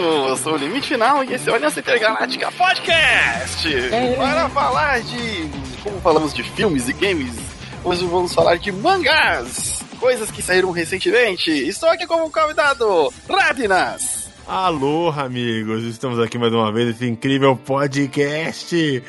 isso, eu sou o Limite Final e esse é o Aliança Intergaláctica Podcast! Para falar de. Como falamos de filmes e games, hoje vamos falar de mangás! Coisas que saíram recentemente. Estou aqui como convidado, Radinas! Alô, amigos! Estamos aqui mais uma vez nesse incrível podcast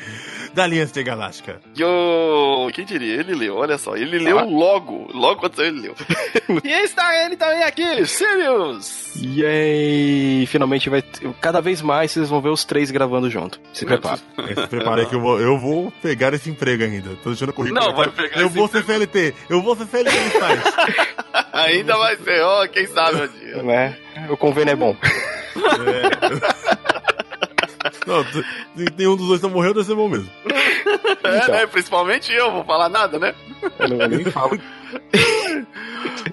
da Aliança Intergaláctica. Yo! Quem diria? Ele leu, olha só, ele leu Ah. logo, logo quando ele leu. e está ele também aqui, Sirius! E aí, finalmente vai. Cada vez mais vocês vão ver os três gravando junto. Se prepara. Se prepara que eu vou, eu vou pegar esse emprego ainda. Tô deixando o currículo. Não, vai pegar Eu esse vou ser CLT. Eu vou ser CLT. Ainda vai ser, ó, quem sabe um dia. Né? O convênio é bom. É. Não, nenhum dos dois tá morreu, deve ser bom mesmo. É, Então. né? Principalmente eu, vou falar nada, né? Eu não, eu nem falo.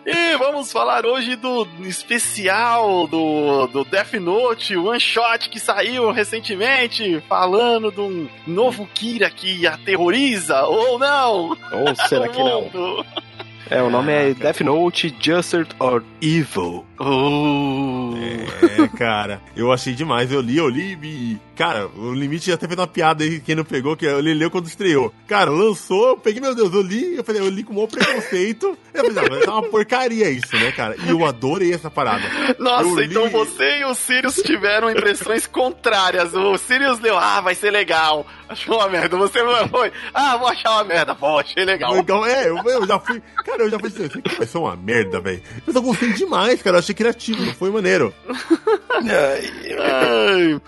E vamos falar hoje do especial do, do Death Note, One Shot que saiu recentemente, falando de um novo Kira que aterroriza, ou não? Ou será que não? É, o nome é Death Note, Justice or Evil. Oh. É, cara, eu achei demais. Eu li, eu li e. Cara, o limite já até fez uma piada aí, quem não pegou, que ele leu quando estreou. Cara, lançou, eu peguei, meu Deus, eu li, eu falei, eu li com o maior preconceito. Eu falei, não, mas é uma porcaria isso, né, cara? E eu adorei essa parada. Nossa, Eu li- então você e o Sirius tiveram impressões contrárias. O Sirius leu, ah, vai ser legal. Achou uma merda. Você foi, ah, vou achar uma merda. Bom, achei legal. Então, é, eu, eu já fui. Cara, eu já fui assim, isso aqui vai ser uma merda, velho. Mas eu gostei demais, cara. Eu achei criativo, foi maneiro. Ai.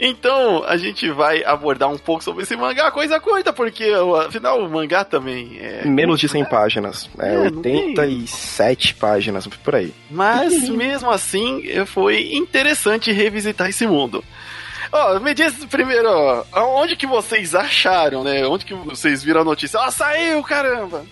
Então, a gente vai abordar um pouco sobre esse mangá, coisa curta, porque afinal o mangá também é. Menos de 100 páginas. É, É, não tem- 87 páginas, por aí. Mas mesmo assim, foi interessante revisitar esse mundo. Ó, me diz primeiro, ó, aonde que vocês acharam, né? Onde que vocês viram a notícia? Ó, saiu, caramba!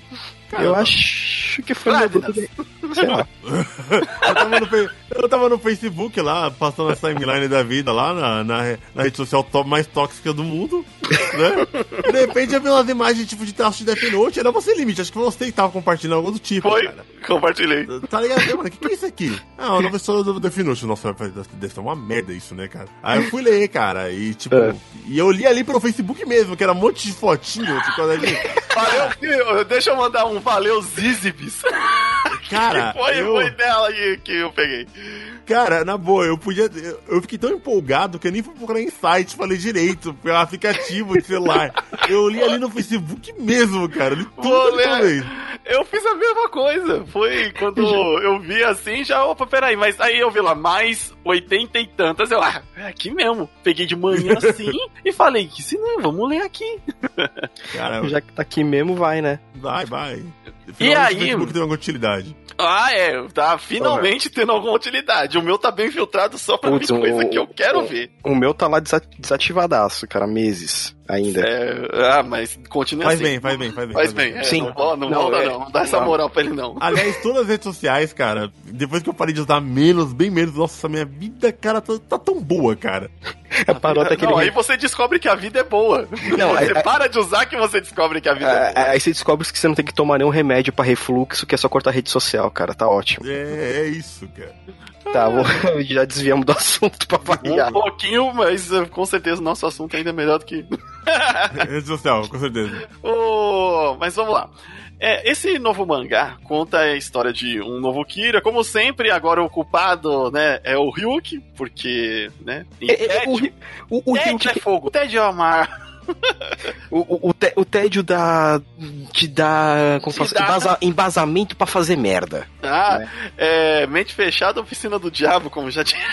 Eu acho que foi grupo de... Sei lá. Eu tava, no, eu tava no Facebook lá, passando a timeline da vida lá na, na, na rede social top mais tóxica do mundo, né? E de repente eu vi umas imagens tipo de traço de Death Note, era você limite, acho que você que tava compartilhando algo do tipo, Foi, cara. compartilhei. Tá ligado? Mano, o que, que é isso aqui? Ah, uma nova história do Death Note. Nossa, deve ser uma merda isso, né, cara? Aí eu fui ler, cara, e tipo... É. E eu li ali pelo Facebook mesmo, que era um monte de fotinho, tipo, ali. Valeu, filho, deixa eu mandar um valeu Zizibis. Cara, Que foi, eu... foi dela que, que eu peguei. Cara, na boa, eu podia. Eu, fiquei tão empolgado que eu nem fui procurar em site, falei direito, pelo aplicativo de celular. Eu li ali no Facebook mesmo, cara. Eu li tudo ler. vez. Eu fiz a mesma coisa. Foi quando eu vi assim, já, opa, peraí, mas aí eu vi lá, mais 80 e tantas. Eu, ah, é aqui mesmo. Peguei de manhã assim e falei, que se não, vamos ler aqui. Cara, Já que tá aqui mesmo, vai, né? vai, vai. E aí? O Facebook tem alguma utilidade. Ah, é, tá finalmente tendo alguma utilidade. O meu tá bem filtrado só pra Putz, ver coisa o- que eu quero o- ver. O meu tá lá desa- desativadaço, cara, meses ainda. É, ah, mas continua Faz assim. bem, faz bem, faz bem. Faz bem. é, Sim. Não, não, Não, volta, é- não. Não dá essa não. moral pra ele, não. Aliás, todas as redes sociais, cara, depois que eu parei de usar menos, bem menos, nossa, minha vida, cara, tá, tá tão boa, cara. É parou até aquele. Não, aí você descobre que a vida é boa. Não, você é- para de usar que você descobre que a vida é É, boa. aí você descobre que você não tem que tomar nenhum remédio pra refluxo, que é só cortar a rede social, cara. Tá ótimo. É, é isso, cara. Tá, vou, já desviamos do assunto pra variar. Um pouquinho, mas eh, com certeza o nosso assunto ainda é melhor do que. Rede social, com certeza. Oh, mas vamos lá. É, esse novo mangá conta a história de um novo Kira, como sempre, agora o culpado, né, é o Ryuki, porque, né, É, é, o, o, o, tédio Ryuki- é fogo, tédio é amar. O, o, o té- o tédio dá. te dá. Como dá. embasa- embasamento pra fazer merda. Ah, é, mente fechada, oficina do diabo, como já tinha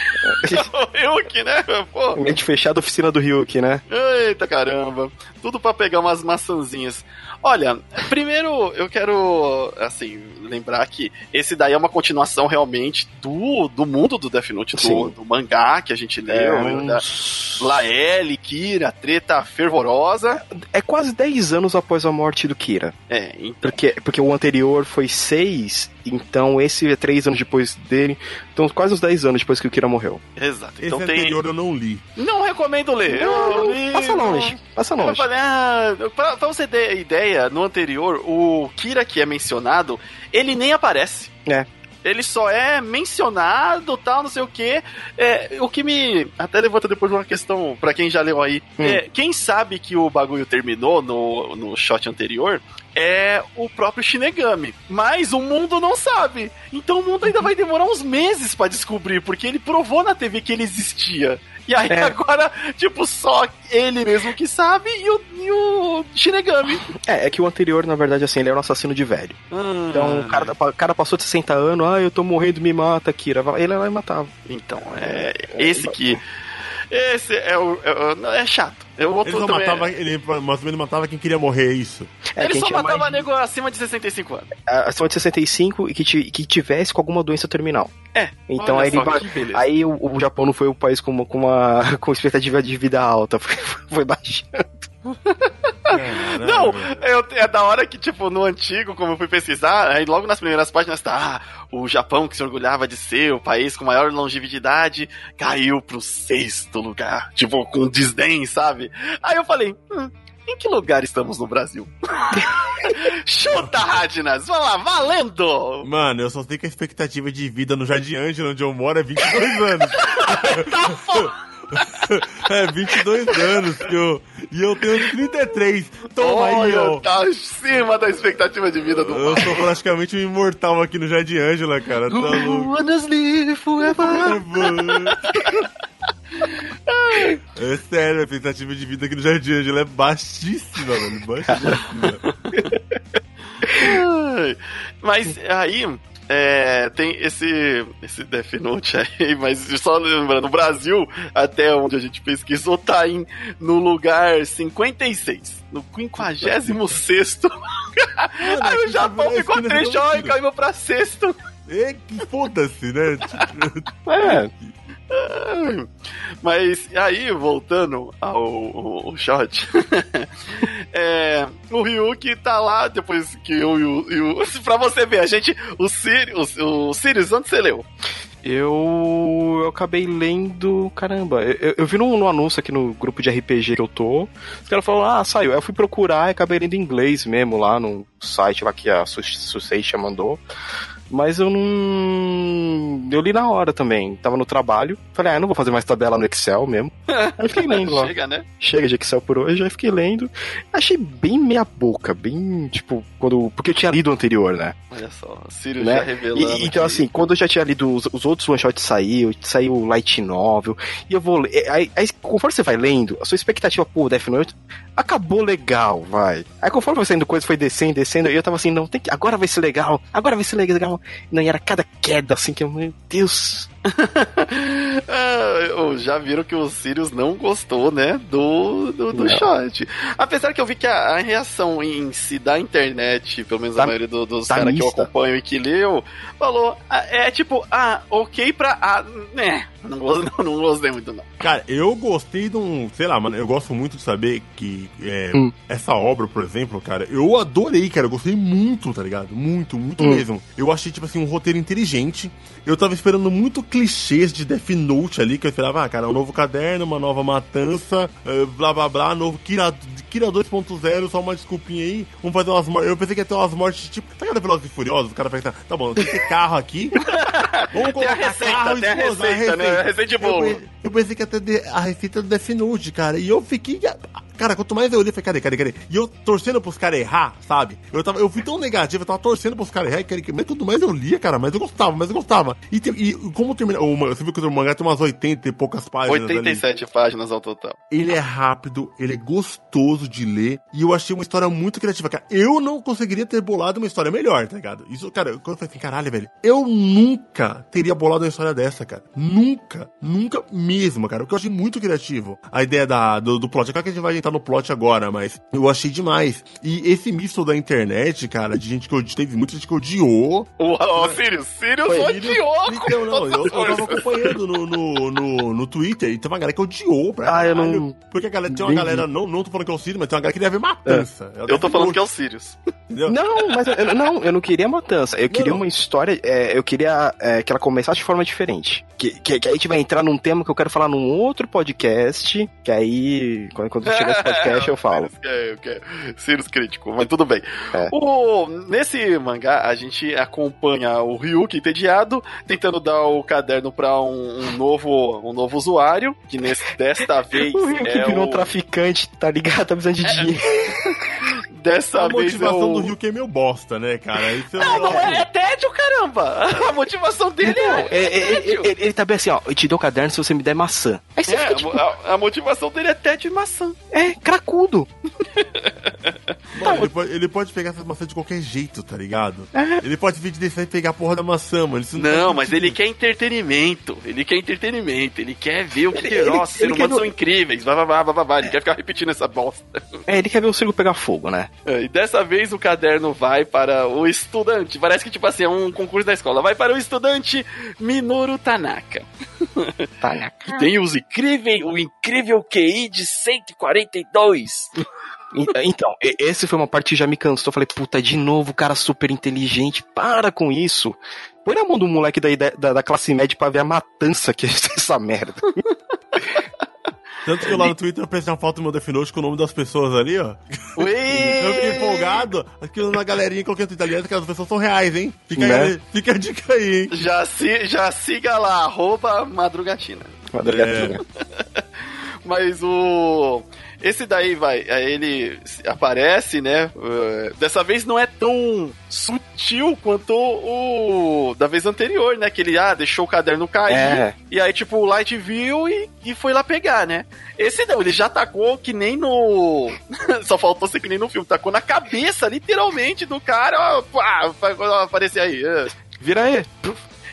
o Ryuki, né, pô. Mente fechada, oficina do Ryuki, né? Eita caramba, tudo pra pegar umas maçãzinhas. Olha, primeiro eu quero, assim, lembrar que esse daí é uma continuação realmente do, do mundo do Death Note, do, do mangá que a gente leu, um- da Laelle, Kira, treta fervorosa. É quase 10 anos após a morte do Kira. É, então, Porque, porque o anterior foi 6, então esse é 3 anos depois dele. Então quase uns 10 anos depois que o Kira morreu. exato. Esse Então tem. anterior eu não li. Não recomendo ler. Eu li, Passa não- longe, passa Eu longe. falei, ah, pra, pra você ter ideia, no anterior, o Kira que é mencionado, ele nem aparece. É. Ele só é mencionado, tal, não sei o quê. É, o que me até levanta depois uma questão para quem já leu aí. Hum. É, quem sabe que o bagulho terminou no, no shot anterior é o próprio Shinigami. Mas o mundo não sabe. Então o mundo ainda vai demorar uns meses pra descobrir, porque ele provou na TV que ele existia. E aí É. agora, tipo, só ele mesmo que sabe e o, e o Shinigami. É, é que o anterior, na verdade, assim, ele era um assassino de velho. Então o cara, o cara passou de 60 anos, ah, eu tô morrendo, me mata, Kira. Ele lá e matava. Então, é esse que. Esse é o. É, o- é chato. O Ele outro também é- matava, ele mais ou menos matava quem queria morrer, é isso. É, ele só matava mais de- nego acima de 65 anos. acima de 65 e que, que tivesse com alguma doença terminal. É. Então aí, ele aí o, o Japão não foi o país com, uma- com uma com expectativa de vida alta, foi, foi baixando. Não, eu- é da hora que, tipo, no antigo, como eu fui pesquisar, aí logo nas primeiras páginas tá, ah, o Japão, que se orgulhava de ser o país com maior longevidade, caiu pro sexto lugar. Tipo, com desdém, sabe? Aí eu falei, hum, em que lugar estamos no Brasil? Chuta, Radnas! Vai lá, valendo! Mano, eu só sei que a expectativa de vida no Jardim Ângelo, onde eu moro, é 22 anos. Tá foda! É 22 anos que eu, e eu tenho 33. Toma aí, Olha, ó. tá acima da expectativa de vida do Eu sou praticamente um imortal aqui no Jardim Ângela, cara. Tá louco. É sério, a expectativa de vida aqui no Jardim Ângela é baixíssima, mano. Baixíssima. Ai, Mas aí é, tem esse, esse Death Note aí, mas só lembrando, o Brasil, até onde a gente pesquisou, tá em, no lugar 56. No 56 Aí o Japão ficou trechão e caiu pra sexto. É que foda-se, né? É, Mas aí, voltando ao, ao- shot, é, o Ryuki tá lá depois que eu o. E o pra você ver, a gente. O Sirius, o Sirius, onde você leu? eu, eu acabei lendo. Caramba, eu, eu- vi no, no anúncio aqui no grupo de RPG que eu tô. Os caras falaram, ah, saiu. Aí eu fui procurar e acabei lendo em inglês mesmo lá no site lá que a Su- Suseixa mandou. Mas eu não. Eu li na hora também. Tava no trabalho. Falei, ah, não vou fazer mais tabela no Excel mesmo. Aí fiquei lendo lá. Chega, né? Chega de Excel por hoje, aí fiquei lendo. Achei bem meia boca, bem, tipo, quando. Porque eu tinha lido o anterior, né? Olha só, o Sirius Né? já revelando. E- então, que- assim, quando eu já tinha lido os, os outros one-shots saiu, saiu o Light Novel, e eu vou ler. Aí, aí, conforme você vai lendo, a sua expectativa, pô, Death Note, acabou legal, vai. Aí conforme foi saindo coisa, foi descendo, descendo, e eu tava assim, não, tem que. Agora vai ser legal, agora vai ser legal. Não, e era cada queda, assim, que eu, meu Deus. Ah, já viram que o Sirius não gostou, né? Do, do, do shot. Apesar que eu vi que a, a reação em si da internet, pelo menos Tá- a maioria do- dos tá caras que eu acompanho e que leu, falou: ah, é tipo, ah, ok pra. Ah, né. Não, gostei- não, não gostei muito, não. Cara, eu gostei de um. Sei lá, mano, eu gosto muito de saber que é, Hum. essa obra, por exemplo, cara, eu adorei, cara. Eu gostei muito, tá ligado? Muito, muito Hum. mesmo. Eu achei, tipo assim, um roteiro inteligente. Eu tava esperando muito clichês de Death Note ali, que eu esperava, ah, cara, um novo caderno, uma nova matança, eh, blá blá blá, novo Kira, Kira 2.0, só uma desculpinha aí. Vamos fazer umas mortes. Eu pensei que ia ter umas mortes tipo. Tá ligado Velozes e Furiosos? O cara vai tá, bom, tem que ter carro aqui. Vamos Tem a colocar receita, carro e tem a explosão, receita, né? A receita de Eu bolo. pe- Eu pensei que ia ter a receita do Death Note, cara. E eu fiquei. Cara, quanto mais eu olhei, eu falei, cadê, cadê, cadê? E eu torcendo pros caras errar, sabe? Eu, tava, eu fui tão negativo, eu tava torcendo pros caras errar, e que- mas tudo mais eu lia, cara, mas eu gostava, mas eu gostava. E, e como termina. o Você viu que o mangá tem umas 80 e poucas páginas. ali. 87 páginas ao total. Ele é rápido, ele é gostoso de ler, e eu achei uma história muito criativa, cara. Eu não conseguiria ter bolado uma história melhor, tá ligado? Isso, cara, quando eu falei assim, caralho, velho, eu nunca teria bolado uma história dessa, cara. Nunca, nunca mesmo, cara. Porque eu achei muito criativo. A ideia da, do, do plot. É claro que a gente vai entrar no plot agora, mas eu achei demais. E esse misto da internet, cara, de gente que odi- teve muita gente que odiou, O, o Sirius, Sirius foi, odiou. Então, não, eu, eu tava acompanhando no, no, no, no Twitter e tem uma galera que odiou pra Ah, eu não- Porque a galera, tem uma nem galera, não, não tô falando que é o Ciro, mas tem uma galera que queria ver matança. Eu tô falando que é o Sirius. Entendeu? Não, mas eu, não, eu não queria matança. Eu queria Não. uma história. é, eu queria é, que ela começasse de forma diferente. Que, que, que aí a gente vai entrar num tema que eu quero falar num outro podcast. Que aí, quando, quando chegar nesse podcast eu falo. É, é, Sirius crítico, mas tudo bem. É. O, nesse mangá, a gente acompanha o Ryuki entediado, tentando dar o caderno pra um, um novo, um novo usuário, que nesse, desta vez O Ryuki é virou o... traficante, tá ligado? Tá precisando de dinheiro. Dessa A vez é motivação o... do Ryuki é meio bosta, né, cara? Isso é Não, não é, é tédio, caramba! A motivação dele Não, é... é- é- é- ele, ele tá bem assim, ó. Eu te dou o caderno se você me der maçã. Aí você É, fica tipo, a, a motivação dele é tédio e maçã. é, cracudo. Mano, ele, pode, ele pode pegar essas maçãs de qualquer jeito, tá ligado? É. Ele pode vir de descer e pegar a porra da maçã, mano. Isso Não, faz mas ele quer entretenimento. Ele quer entretenimento. Ele quer ver o que. Ele- Nossa, ele seres quer humanos ver- são incríveis. Vai, vai, vai, vai, vai. Ele quer ficar repetindo essa bosta. É, ele quer ver o circo pegar fogo, né? É, E dessa vez o caderno vai para o estudante. Parece que, tipo assim, é um concurso da escola. Vai para o estudante Minoru Tanaka. Que tem os incríveis, o incrível QI de 142. E- Então, e- esse foi uma parte que já me cansou. Eu falei, puta, de novo, cara super inteligente, para com isso. Põe na mão do moleque da, da, da classe média pra ver a matança que é essa merda. Tanto que lá no Twitter eu pensei uma foto do meu Death Note com o nome das pessoas ali, ó. Eu fiquei empolgado. Aqui na galerinha coloquei no Twitter aliás, que as pessoas são reais, hein? Fica, Né? aí, fica a dica aí, hein? Já, se, já siga lá, arroba madrugatina. Madrugatinha. Mas o. Esse daí vai, aí ele aparece, né? eh, dessa vez não é tão sutil quanto o da vez anterior, né? Que ele ah, deixou o caderno cair. É. E aí, tipo, o Light viu e, e foi lá pegar, né? Esse não, ele já tacou que nem no. Só faltou ser que nem no filme. Tacou na cabeça, literalmente, do cara. Ó, pá, aparecer aí. eh. Vira aí.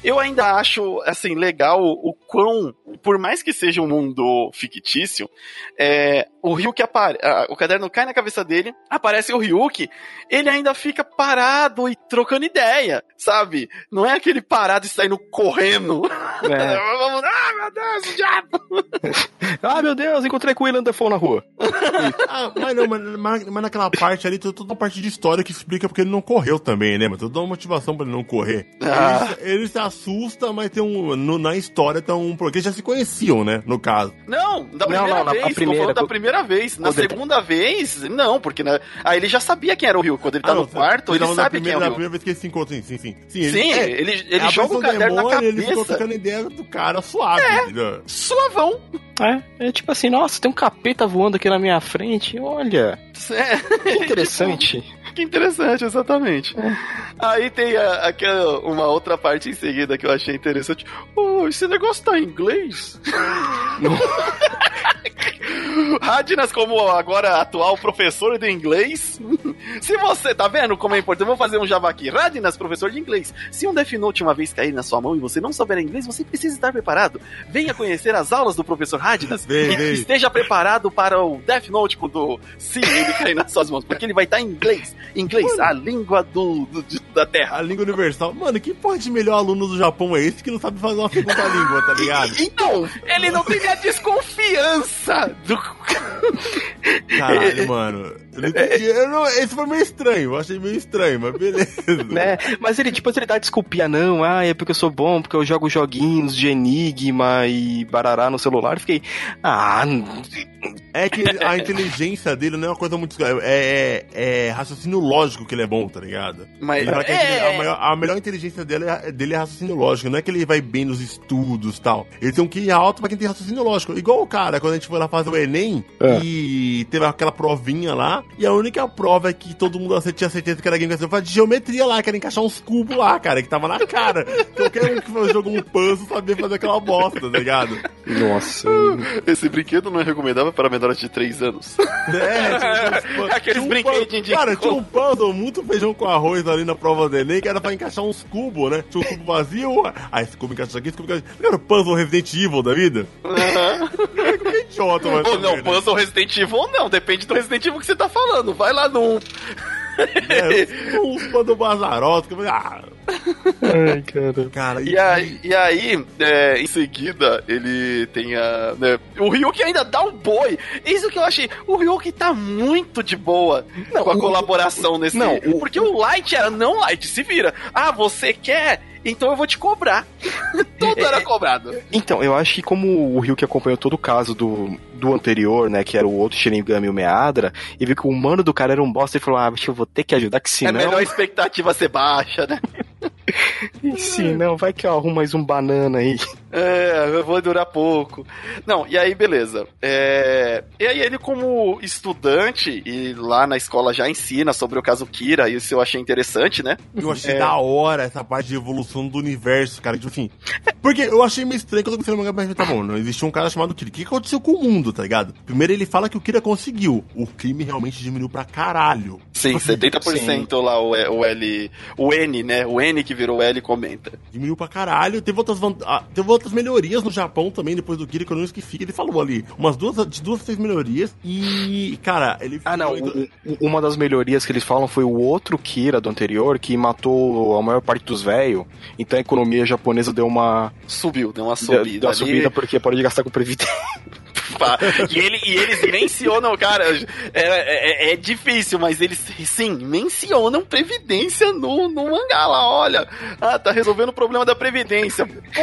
Eu ainda acho, assim, legal o quão, por mais que seja um mundo fictício, é, o Ryuki apare, o caderno cai na cabeça dele, aparece o Ryuki, ele ainda fica parado e trocando ideia, sabe? Não é aquele parado e saindo correndo. É. Ah, meu Deus, diabo! Ah, meu Deus, encontrei com o William Defoe na rua. Ah, mas não, mas, mas- naquela parte ali, tem toda uma parte de história que explica porque ele não correu também, né? Mas toda uma motivação pra ele não correr. Ah. Ele, ele se assusta, mas tem um. no- na história tem um. Porque eles já se conheciam, né? No caso. Não, da Não, primeira não, na- a vez, tô primeira, da quando- primeira vez. Na segunda vez, não, porque na, aí ele já sabia quem era o Ryuki. Quando ele tá Ah, no não, quarto, você ele sabe quem é primeira, o na Ryuki. primeira vez que eles se encontram, sim, sim, sim. Sim, ele, Sim, é, ele, ele joga o caderno na demônio, Ele ficou cabeça. trocando ideia do cara suave, entendeu? Suavão. É, é tipo assim, nossa, tem um capeta voando aqui na minha frente. Olha, É, que interessante. que interessante, exatamente. Aí tem a- aquela, uma outra parte em seguida que eu achei interessante. Oh, esse negócio tá em inglês? Radinas, como agora atual professor de inglês. Se você, tá vendo como é importante? Vou fazer um jabá aqui. Radinas, professor de inglês. Se um Death Note uma vez cair na sua mão e você não souber inglês, você precisa estar preparado. Venha conhecer as aulas do professor Radinas Vem, e vem. esteja preparado para o Death Note quando sim ele cair nas suas mãos, porque ele vai estar em inglês. Inglês, a língua do, do- da Terra. A língua universal. Mano, que porra de melhor aluno do Japão é esse que não sabe fazer uma segunda língua, tá ligado? Então, ele não tem a desconfiança do. Caralho, mano. Não- esse foi meio estranho. Eu achei meio estranho, mas beleza. Né? Mas ele, tipo, ele dá desculpinha, não, ah, é porque eu sou bom, porque eu jogo joguinhos de Enigma e barará no celular. Eu fiquei, ah, É que a inteligência dele não é uma coisa muito. É, é, é raciocínio lógico que ele é bom, tá ligado? Mas Ele fala que a, é, a maior, a melhor inteligência dele é, dele é raciocínio lógico. Não é que ele vai bem nos estudos e tal. Ele tem um QI alto pra quem tem raciocínio lógico. Igual o cara, quando a gente foi lá fazer o Enem É. e teve aquela provinha lá. E a única prova é que todo mundo tinha certeza que era game foi de geometria lá, que era encaixar uns cubos lá, cara, que tava na cara. Qualquer um que jogou um puzzle sabia fazer aquela bosta, tá ligado? nossa. esse brinquedo não é recomendável para menores de 3 anos. É, tinha uns Aqueles um brinquedinhos de- Cara, tinha um puzzle muito feijão com arroz ali na prova do Enem, que era pra encaixar uns cubos, né? Tinha um cubo vazio, ah, esse cubo encaixa aqui, esse cubo encaixa aqui. Era o puzzle Resident Evil da vida? Que idiota, mano. Ou não, puzzle Resident Evil ou não, depende do Resident Evil que você tá falando. Vai lá num. É, uns puzzle bazarosos, que ah, Ai, cara. cara, E aí, e aí é, em seguida, ele tem a. né, o Ryuki ainda dá um boi. Isso que eu achei. O Ryuki tá muito de boa Não, com a o- colaboração nesse. não, o- porque o Light era não Light, se vira. Ah, você quer então eu vou te cobrar. Tudo era cobrado. Então, eu acho que como o Ryuk acompanhou todo o caso do, do anterior, né, que era o outro Shinigami, o Meadra, e viu que o humano do cara era um bosta, e falou, ah, acho que eu vou ter que ajudar, que É senão... melhor a expectativa ser baixa, né? E se não, vai que eu arrumo mais um banana aí. É, eu vou durar pouco. Não, e aí, beleza. É, E aí, ele, como estudante, e lá na escola já ensina sobre o caso Kira, e isso eu achei interessante, né? Eu achei da hora essa parte de evolução do universo, cara. Tipo assim. Porque eu achei meio estranho quando eu comecei no mangá, mas tá bom, não existia um cara chamado Kira. O que aconteceu com o mundo, tá ligado? Primeiro ele fala que o Kira conseguiu. O crime realmente diminuiu pra caralho. Sim, 70% lá o, o L. O N, né? O N que virou L comenta. Diminuiu pra caralho. Teve outras, van- ah, teve outras melhorias no Japão também, depois do Kira, que eu não esqueci. Ele falou ali umas duas, de duas, três melhorias. E, cara, ele. Ah, não. foi- o- o- uma das melhorias que eles falam foi o outro Kira do anterior que matou a maior parte dos velhos. Então a economia japonesa deu uma, Subiu, deu uma deu, subida. deu uma ali. subida porque pode gastar com previdência. E, ele, e eles mencionam, cara, é, é- é difícil, mas eles sim mencionam previdência no, no mangá lá. Olha, ah, tá resolvendo o problema da previdência. Pô,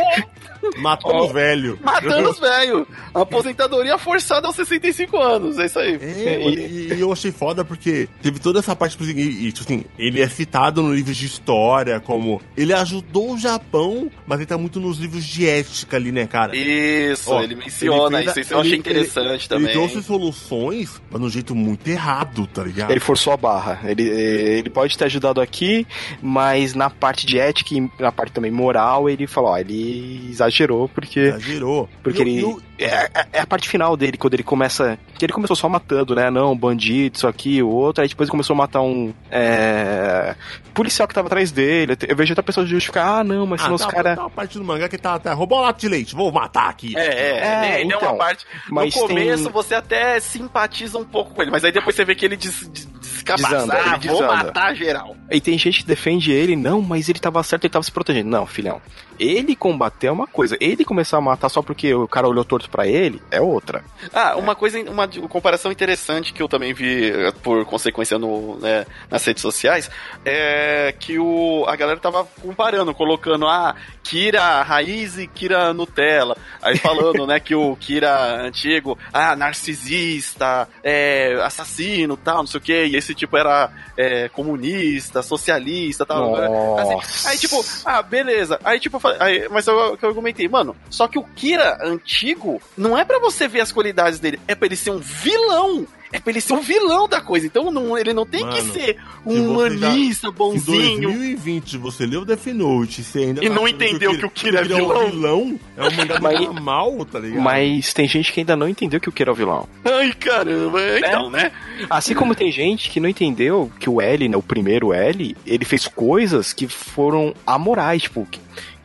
Matando o velho. matando os velhos. Aposentadoria forçada aos 65 anos. É isso aí. É, e, e eu achei foda porque teve toda essa parte, tipo assim, e, e, tipo assim, ele é citado no livro de história como ele ajudou o Japão, mas ele tá muito nos livros de ética ali, né, cara? Isso, Ó, ele menciona ele fez isso. eu achei interessante ele, também. Ele trouxe soluções, mas de um jeito muito errado, tá ligado? Ele forçou a barra. Ele, ele pode ter ajudado aqui, mas na parte de ética e na parte também moral, ele falou, ó, ele exagerou porque Exagerou. Porque E eu- ele. eu- É, é- é a parte final dele, quando ele começa. Que ele começou só matando, né? Não, bandido, isso aqui, o outro. Aí depois ele começou a matar um. É, policial que tava atrás dele. Eu vejo outra pessoa justificar, ah, não, mas senão Ah, os tá, caras. tá uma parte do mangá que tá, tá roubou um lato de leite, vou matar aqui. É, é, É, ele é então, uma parte. mas no começo tem- você até simpatiza um pouco com ele, mas aí depois você vê que ele des, descabaça. Ah, vou desanda. matar geral. E tem gente que defende ele, não, mas ele tava certo, ele tava se protegendo. Não, filhão. Ele combater é uma coisa. Ele começar a matar só porque o cara olhou torto pra ele é outra. Ah, uma coisa, uma comparação interessante que eu também vi eh, por consequência no, né, nas redes sociais é que o, a galera tava comparando, colocando ah, Kira raiz e Kira Nutella. Aí falando, né, que o Kira antigo, ah, narcisista, é, assassino, tal, não sei o que, e esse tipo era é, comunista, socialista, tal. Assim, aí tipo, ah, beleza. Aí tipo, falei- aí, mas eu, eu argumentei, mano, só que o Kira antigo não é pra você ver as qualidades dele, é pra ele ser um vilão. É pra ele ser um vilão da coisa. Então não, ele não tem que Mano, ser se um humanista Em bonzinho. 2020 você leu Death Note e você ainda E tá não entendeu que o Kira é um vilão? vilão, é um mangá Mas- mal, tá ligado? Mas tem gente que ainda não entendeu que o Kira é o vilão. Ai, caramba. Então, né? Assim como tem gente que não entendeu que o L, né, o primeiro L, ele fez coisas que foram amorais, tipo,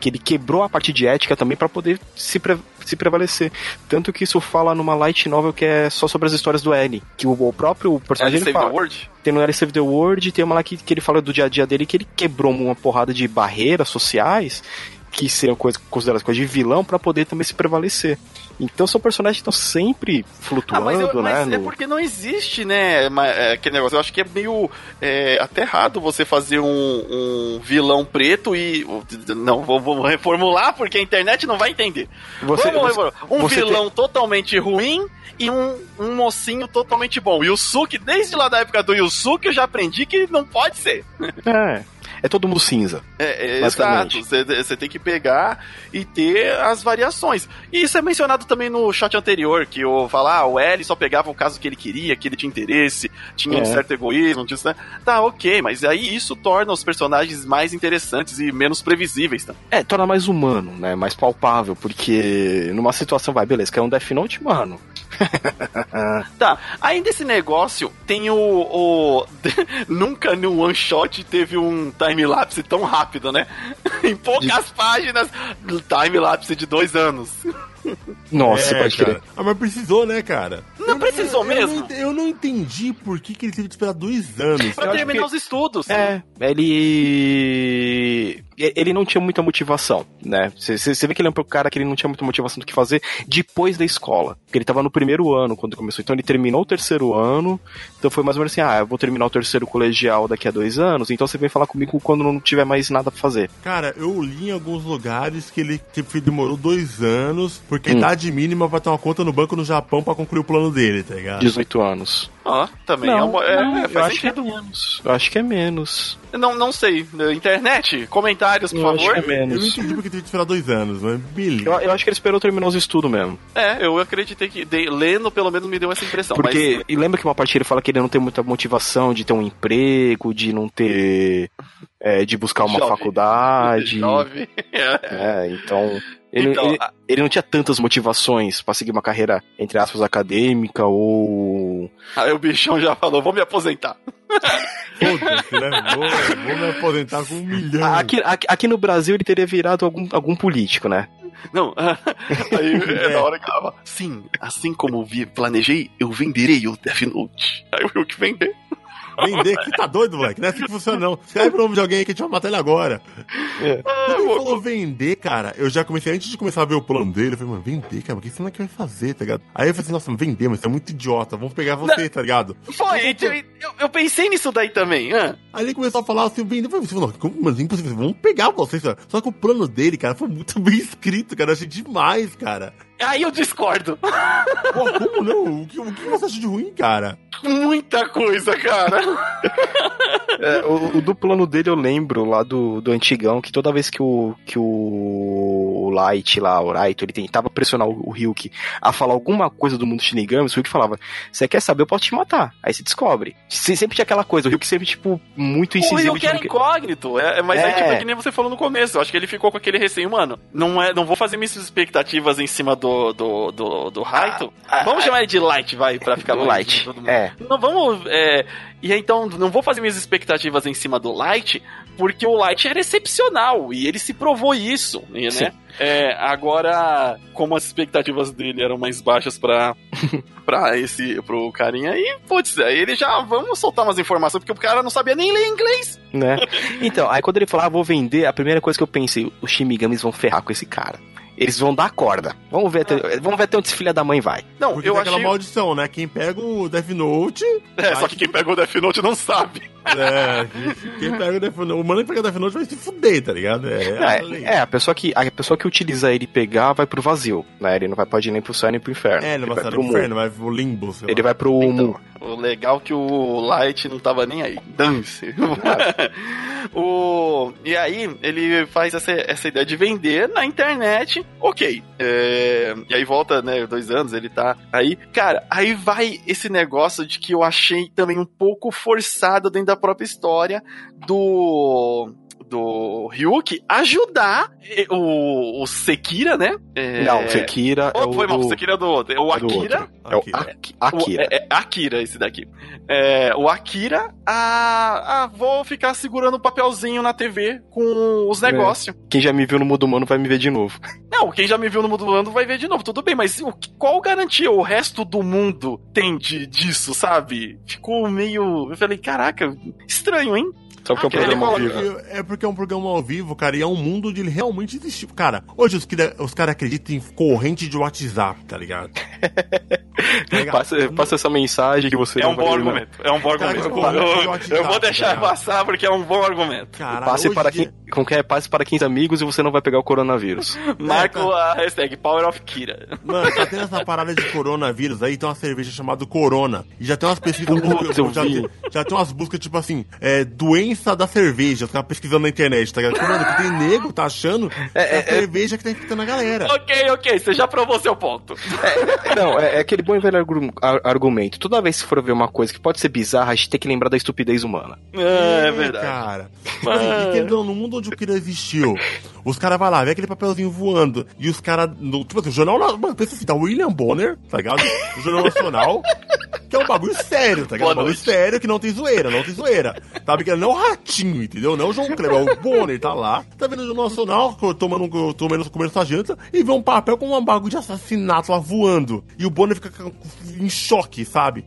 que, ele quebrou a parte de ética também pra poder se, pre- se prevalecer. Tanto que isso fala numa light novel que é só sobre as histórias do L, que o, o próprio personagem ele fala. Tem no L Save the World, tem uma lá que, que ele fala do dia a dia dele que ele quebrou uma porrada de barreiras sociais que seriam coisas consideradas coisas de vilão pra poder também se prevalecer. Então são personagens que estão sempre Ah, flutuando, mas, eu- mas né? é no- porque não existe, né, é, aquele negócio. Eu acho que é meio é, até errado você fazer um, um vilão preto e. Não, vou, reformular porque a internet não vai entender. Você- Vamos você- um você vilão totalmente ruim e um, um mocinho totalmente bom. Yusuke, desde lá da época do Yusuke, eu já aprendi que não pode ser. É. É todo mundo cinza. É, é, exato. Você- tem que pegar e ter as variações. E isso é mencionado também no shot anterior, que o falar, ah, o L só pegava o caso que ele queria, que ele tinha interesse, tinha um É. certo egoísmo, né? Tá, ok, mas aí isso torna os personagens mais interessantes e menos previsíveis também. É, torna mais humano, né? Mais palpável, porque numa situação, vai, beleza, que é um Death Note, mano. Tá, ainda esse negócio tem o. o- Nunca no one shot teve um time-lapse tão rápido, né? em poucas páginas, time-lapse de dois anos. Nossa, É, pode cara. crer. Ah, mas precisou, né, cara? Não precisou eu, mesmo? Eu não, eu não entendi por que, que ele teve que esperar dois anos. Pra terminar que- os estudos. É, ele. ele não tinha muita motivação, né? Você vê que ele é um cara que ele não tinha muita motivação do que fazer depois da escola. Porque ele tava no primeiro ano quando começou. Então ele terminou o terceiro ano. Então foi mais ou menos assim: ah, eu vou terminar o terceiro colegial daqui a dois anos. Então você vem falar comigo quando não tiver mais nada pra fazer. Cara, eu li em alguns lugares que ele tipo, demorou dois anos, porque hum. a idade mínima pra ter uma conta no banco no Japão pra concluir o plano dele, tá ligado? 18 anos. Ó, também não, é uma. É, não, é, eu acho que é menos. Eu acho que é menos. Não, não sei. Internet, comentários, por eu favor. Acho que é menos. Eu não entendi porque teve que esperar dois anos, mas beleza. Eu, eu, acho que ele esperou terminar os estudos mesmo. É, eu acreditei que. De, lendo, pelo menos, me deu essa impressão. Porque. Mas... E lembra que uma parte ele fala que ele não tem muita motivação de ter um emprego, de não ter. É, de buscar uma Jove. faculdade. Jove. é, então. Ele, então, ele, ele, não tinha tantas motivações para seguir uma carreira, entre aspas, acadêmica ou. Aí o bichão já falou: vou me aposentar. Foda-se, né? Vou, vou, me aposentar com um milhão. Aqui, aqui, aqui, no Brasil ele teria virado algum, algum político, né? Não, aí é da hora que ela sim, assim como vi, planejei, eu venderei o Death Note. Aí eu que vender. Vender? Que tá doido, moleque? Não é assim que funciona, não. Escreve pro nome de alguém que a gente vai matar ele agora. É. Ah, ele falou vender, cara. Eu já comecei, antes de começar a ver o plano dele, eu falei, mano, vender, cara, o que você não é que vai fazer, tá ligado? Aí eu falei assim, nossa, vender, mas você é muito idiota, vamos pegar você, não. tá ligado? Foi, eu, eu, eu, pensei nisso daí também. Ah. Aí ele começou a falar assim, vender, eu falei, como, mas é impossível, vamos pegar você, Só que o plano dele, cara, foi muito bem escrito, cara, eu achei demais, cara. Aí eu discordo. Pô, como não? O que, o que você acha de ruim, cara? Muita coisa, cara. É, o, o, do plano dele eu lembro lá do, do antigão, que toda vez que o, que o Light lá, o Raito, ele tentava pressionar o, o Ryuk a falar alguma coisa do mundo Shinigami, o Ryuk falava, você quer saber, eu posso te matar. Aí se descobre. Sempre tinha aquela coisa, o Ryuk sempre, tipo, muito incisivo. O Ryuk era incógnito, é, mas é. aí, tipo, é que nem você falou no começo, eu acho que ele ficou com aquele receio, mano, não, é, não vou fazer minhas expectativas em cima do, do, do, do Raito. Ah, ah, vamos ah, chamar ele de Light, vai, pra ficar Light. É. Não vamos. É, e então, não vou fazer minhas expectativas em cima do Light, porque o Light era excepcional e ele se provou isso, né? É, agora, como as expectativas dele eram mais baixas para para esse pro carinha aí, putz, aí ele já vamos soltar umas informações porque o cara não sabia nem ler inglês. Né? Então, aí quando ele falou, ah, vou vender, a primeira coisa que eu pensei, os Shimigamis vão ferrar com esse cara. Eles vão dar corda. Vamos ver, até, vamos ver até onde esse filho da mãe vai. Não, Porque eu acho aquela maldição, né? Quem pega o Death Note. É, só que quem pega o Death Note não sabe. É, quem pega o Death Note. O mano que pega o Death Note vai se fuder, tá ligado? É, é, é, a, pessoa que, a pessoa que utiliza ele pegar vai pro vazio, né? Ele não vai pode ir nem pro céu nem pro inferno. É, ele, ele vai, vai pro inferno, vai pro limbo. Ele vai pro então, O legal é que o Light não tava nem aí. Dance. o... E aí, ele faz essa, essa ideia de vender na internet. Ok. É... E aí volta, né, dois anos, ele tá aí. Cara, aí vai esse negócio de que eu achei também um pouco forçado dentro da própria história do do Ryuk ajudar o, o Sekira, né? É... Não, Sekira oh, é o... Foi mal, o Sekira é do outro. É o Akira. É o Akira. É, é, Akira esse daqui. É, o Akira, a, a, vou ficar segurando o papelzinho na TV com os é. negócios. Quem já me viu no Mundo Humano vai me ver de novo. Não, quem já me viu no Mundo Humano vai ver de novo, tudo bem, mas o, qual garantia o resto do mundo tem de, disso, sabe? Ficou meio... Eu falei, caraca, estranho, hein? Só porque ah, é um programa ao vivo. É porque é um programa ao vivo, cara, e é um mundo onde ele realmente existe. Cara, hoje os, os caras acreditam em corrente de WhatsApp, tá ligado? tá passa, passa, essa mensagem que você. É um bom argumento. É um bom argumento. Cara, eu, eu, vou deixar passar porque é um bom argumento. Cara, passe, para quem, com que é, passe para 15 amigos e você não vai pegar o coronavírus. Marco é, a hashtag Power of Kira. Mano, tá tendo essa parada de coronavírus aí, tem uma cerveja chamada Corona. E já tem umas pesquisas. já, tem, já tem umas buscas, tipo assim, é, doença da cerveja. Os caras pesquisando na internet, tá ligado? Mano, que tem nego, tá achando é, é a é, é. cerveja que tá infectando a galera. Ok, ok, você já provou seu ponto. É, não, é, aquele bom e velho argumento. Toda vez que for ver uma coisa que pode ser bizarra, a gente tem que lembrar da estupidez humana. É, é verdade. Cara. Mas... E, no mundo onde o Kira existiu, os caras vão lá, vê aquele papelzinho voando, e os caras. Tipo assim, o jornal. Mano, pensa assim, tá William Bonner, tá ligado? O Jornal Nacional. que é um bagulho sério, tá ligado? Um bagulho sério que não tem zoeira, não tem zoeira. Sabe que ele não é ratinho, entendeu? Não é o João Kleber, é o Bonner, tá lá, tá vendo o Jornal Nacional, tomando, um- tomando, comendo sua janta, e vê um papel com um bagulho de assassinato lá voando. E o Bonner fica em choque, sabe?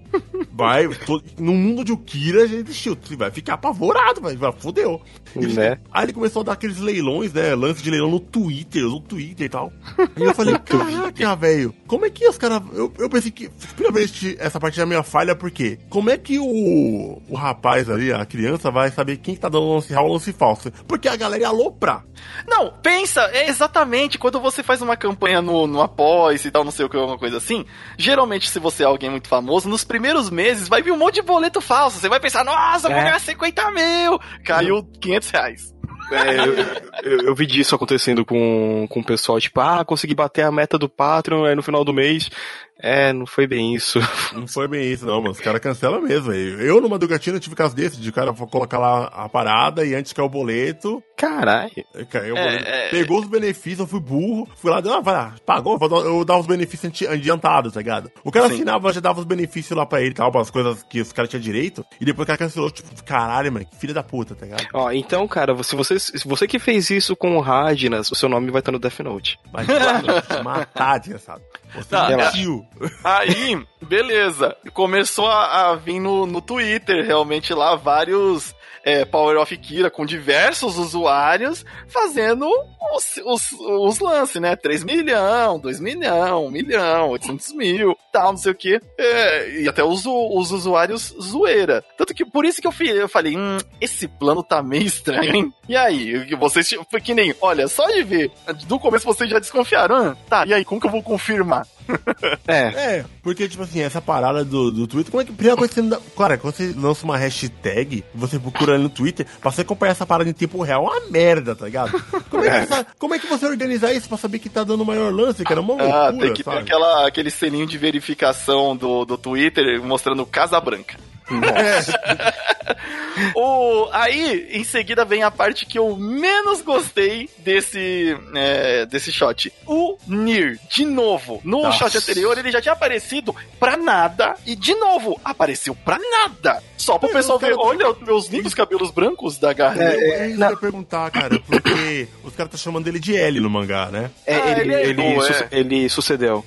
Vai, to- no mundo de Ukira, já existiu. Vai ficar apavorado, vai, vai fodeu. Ele- Né? Aí ele começou a dar aqueles leilões, né? Lance de leilão no Twitter, no Twitter e tal. E eu falei, caraca, velho, como é que os caras. Eu, eu pensei que. Primeira vez que essa parte é minha falha, por quê? Como é que o, o rapaz ali, a criança, vai saber quem que tá dando lance real ou lance falso? Porque a galera ia aloprar. Não, pensa, é exatamente quando você faz uma campanha no, no Apoia-se e tal, não sei o que, alguma coisa assim. Geralmente, se você é alguém muito famoso, nos primeiros meses vai vir um monte de boleto falso. Você vai pensar, nossa, vou É. ganhar 50 mil. Caiu 500 reais. É, eu, eu, eu vi disso acontecendo com, com o pessoal, tipo, ah, consegui bater a meta do Patreon, aí no final do mês. É, não foi bem isso. Não foi bem isso, não, mano. Os caras cancelam mesmo, velho. Eu, numa Ducatina, tive caso desse, de cara colocar lá a parada e antes que é o boleto, Caralho. Caiu, É, boleto. é. Pegou os benefícios, eu fui burro, fui lá, ah, vai lá, pagou, vou dar- eu dava os benefícios adi- adiantados, tá ligado? O cara Sim. assinava, já dava os benefícios lá pra ele, tal, as coisas que os caras tinham direito, e depois o cara cancelou, tipo, caralho, mano, que filha da puta, tá ligado? Ó, então, cara, se você, se você que fez isso com o Radnas, o seu nome vai estar no Death Note. Vai te matar, desgraçado. Você Tá, mentiu. Aí, beleza. Começou a, a vir no, no Twitter, realmente lá, vários é, Power of Kira com diversos usuários fazendo os, os, os lances, né? 3 milhão, 2 milhão, 1 milhão, 800 mil, tal, não sei o quê. É, e até os, os usuários zoeira. Tanto que por isso que eu, fi- eu falei, hum, esse plano tá meio estranho, hein? E aí, vocês, que nem, olha, só de ver, do começo vocês já desconfiaram, ah, tá, e aí, como que eu vou confirmar? É, É, porque, tipo assim, essa parada do, do Twitter, como é que. Primeira coisa que você não. Cara, quando você lança uma hashtag, você procura ali no Twitter, pra você acompanhar essa parada em tempo real, é uma merda, tá ligado? Como é que, essa- como é que você organizar isso pra saber que tá dando maior lance, cara? É uma Ah, loucura, tem que ter sabe? aquela, aquele selinho de verificação do, do Twitter mostrando Casa Branca. o, aí, em seguida, vem a parte que eu menos gostei desse, é, desse shot. O Nir, de novo. No Nossa. Shot anterior, ele já tinha aparecido pra nada. E, de novo, apareceu pra nada. Só pro É, pessoal ver, olha os meus lindos cabelos brancos da Garra. É, isso que eu ia perguntar, cara, porque os caras tá chamando ele de L no mangá, né? É, Ah, ele, ele é ele, bom, su- é. ele sucedeu.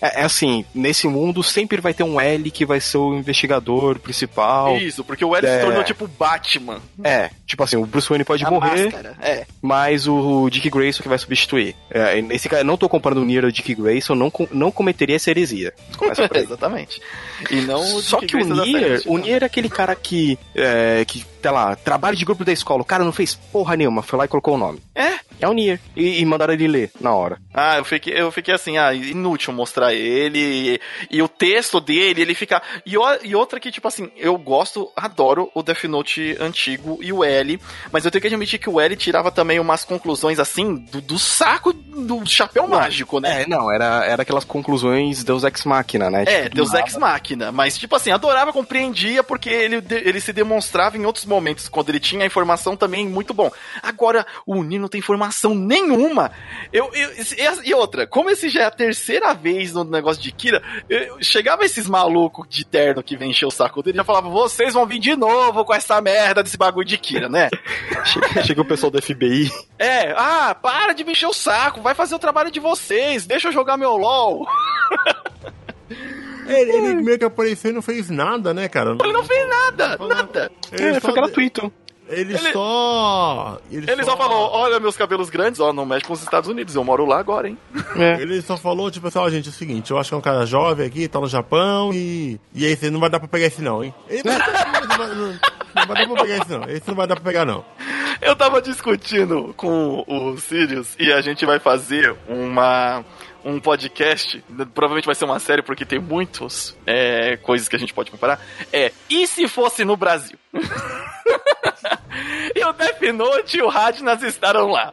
É, é assim, nesse mundo sempre vai ter um L que vai ser o investigador principal. Isso, porque o L se É. tornou tipo Batman. É, tipo assim, o Bruce Wayne pode A morrer, máscara. É. mas o Dick Grayson que vai substituir. É, e nesse cara, não tô comparando o Nier ao Dick Grayson, não, não cometeria essa heresia. Exatamente. E não o Só Dick que o Nier, o Nier é aquele cara que, é, que, sei lá, trabalho de grupo da escola, o cara não fez porra nenhuma, foi lá e colocou o nome. É? É o Nier. E, e mandaram ele ler na hora. Ah, eu fiquei, eu fiquei assim, ah, inútil mostrar ele. E, e o texto dele, ele fica. E, o- e outra que, tipo assim, eu gosto, adoro o Death Note antigo e o L, mas eu tenho que admitir que o L tirava também umas conclusões assim do, do saco do chapéu mágico, né? É, não, era, era aquelas conclusões Deus Ex Machina, né? É, Tipo, Deus do Ex Machina, mas tipo assim, adorava, compreendia, porque ele, ele se demonstrava em outros momentos, quando ele tinha a informação também muito bom. Agora, o Nino tem informação nenhuma. Eu, eu- e, e outra, como esse já é a terceira vez no negócio de Kira, eu- chegava esses malucos de terno que vem encher o saco dele e já falava, vocês vão vir de novo com essa merda desse bagulho de Kira, né? Chega, chega o pessoal do FBI. É, ah, para de me encher o saco, vai fazer o trabalho de vocês, deixa eu jogar meu LOL. Ele, ele meio que apareceu e não fez nada, né, cara? Ele não fez nada, nada. Ele É, só foi gratuito. Ele, Ele- só. Ele, Ele só falou, olha meus cabelos grandes, ó, não mexe com os Estados Unidos, eu moro lá agora, hein? É. Ele só falou, tipo assim, ó, gente, é o seguinte, eu acho que é um cara jovem aqui, tá no Japão e. E aí, você não vai dar pra pegar esse não, hein? Ele não, vai- não, não vai dar pra pegar esse não. Esse não vai dar pra pegar, não. Eu tava discutindo com o Sirius e a gente vai fazer uma um podcast, provavelmente vai ser uma série porque tem muitas é, coisas que a gente pode comparar. É, e se fosse no Brasil? e o Death Note e o Radnas estarão lá.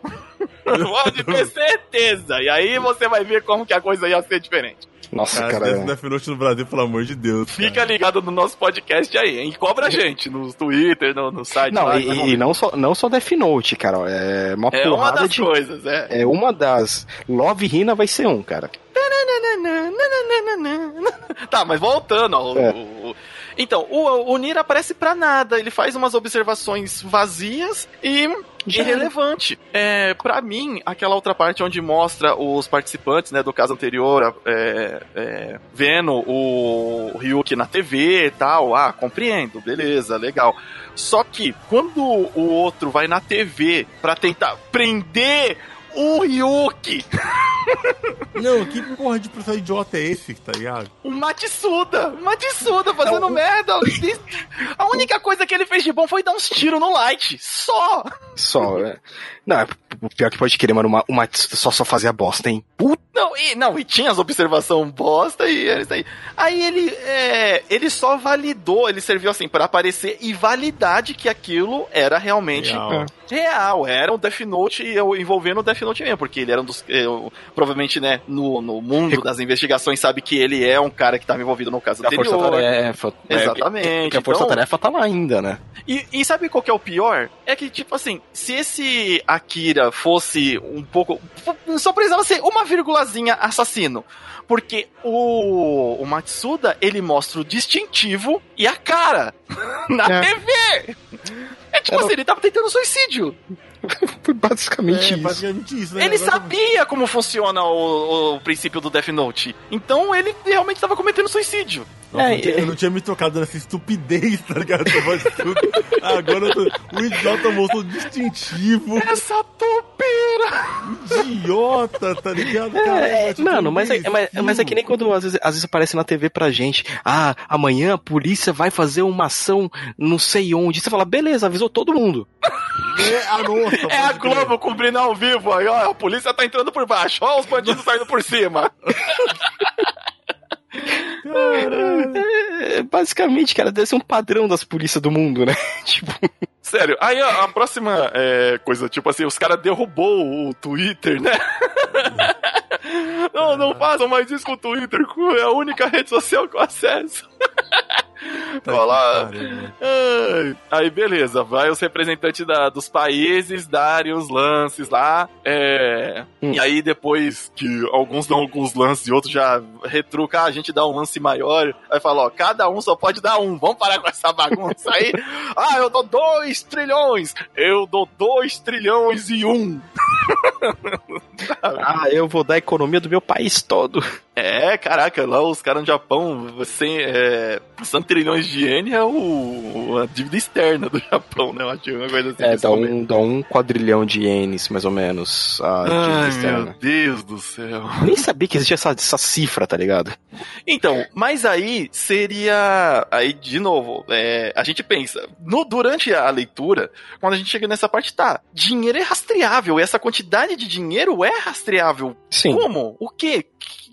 Pode ter certeza. E aí você vai ver como que a coisa ia ser diferente. Nossa, Cara, cara. Note no Brasil, pelo amor de Deus. Fica cara. ligado no nosso podcast aí, hein? Cobra a gente no Twitter, no, no site. Não, lá, e, tá e não, só, não só Death Note, cara. É uma é uma porrada das de. coisas, é. É uma das. Love Hina vai ser um, cara. Tá, mas voltando ao. É. o- Então, o, o Nir aparece pra nada, ele faz umas observações vazias e irrelevante. É, para mim, aquela outra parte onde mostra os participantes, né, do caso anterior, é, é, vendo o, Ryuki na TV e tal, ah, compreendo, beleza, legal. Só que quando o outro vai na TV pra tentar prender o Ryuki, Não, que porra de professor idiota é esse, tá ligado? o Matsuda, o Matsuda fazendo merda. A única coisa que ele fez de bom foi dar uns tiros no Light, só. Só, é. Não, é- o pior que pode querer, mano, uma, uma só, só fazia bosta, hein? Puta. Não, e, não, e tinha as observações bosta e é isso aí. Aí ele, é, ele só validou, ele serviu assim para aparecer e validar de que aquilo era realmente Real. Real. Era um Death Note e eu envolvendo o Death Note mesmo, porque ele era um dos. eu, provavelmente, né, no, no mundo das investigações, sabe que ele é um cara que estava envolvido no caso A Força anterior. Tarefa. é, Exatamente, Porque a Força então- Tarefa tá lá ainda, né? E, e sabe qual que é o pior? É que, tipo assim, se esse Akira fosse um pouco. Só precisava ser uma virgulazinha assassino. Porque o, o Matsuda, ele mostra o distintivo e a cara na É. TV. É tipo Era- assim, ele tava tentando suicídio. Foi basicamente É, isso. basicamente isso, né? Ele sabia como funciona o, o princípio do Death Note. Então ele realmente tava cometendo suicídio. Nossa, É, eu, não tinha, é. eu não tinha me tocado nessa estupidez, tá ligado? Agora eu tô- o idiota mostrou distintivo. Essa topeira! Idiota, tá ligado? É, tipo, mano, mas é, mas, mas é que nem quando às vezes, às vezes aparece na TV pra gente, ah, amanhã a polícia vai fazer uma ação não sei onde. Você fala, beleza, avisou todo mundo. É a. É. Globo cobrindo ao vivo aí, ó. A polícia tá entrando por baixo, ó, os bandidos saindo por cima. É, basicamente, cara, deve ser um padrão das polícias do mundo, né? tipo, Sério, aí a, a próxima é, coisa, tipo assim, os caras derrubou o Twitter, né? não, não façam mais isso com o Twitter, é a única rede social que eu acesso. Tá lá. Aí, beleza, vai os representantes da- dos países darem os lances lá. é, Hum. E aí, depois que alguns dão alguns lances e outros já retruca, ah, a gente dá um lance maior. Aí fala, ó, cada um só pode dar um. Vamos parar com essa bagunça aí. ah, eu dou dois trilhões. Eu dou dois trilhões e um. ah, eu vou dar a economia do meu país todo. É, caraca, lá os caras no Japão, sem, é, 100 trilhões de iene é o, a dívida externa do Japão, né? Eu acho uma coisa assim. É, dá um, dá um quadrilhão de ienes, mais ou menos. A dívida Ai, meu externa. Deus do céu. Nem sabia que existia essa, essa cifra, tá ligado? Então, mas aí seria. Aí, de novo, é, a gente pensa, no, durante a leitura, quando a gente chega nessa parte, tá, dinheiro é rastreável, essa quantidade de dinheiro é rastreável. Sim. Como? O quê?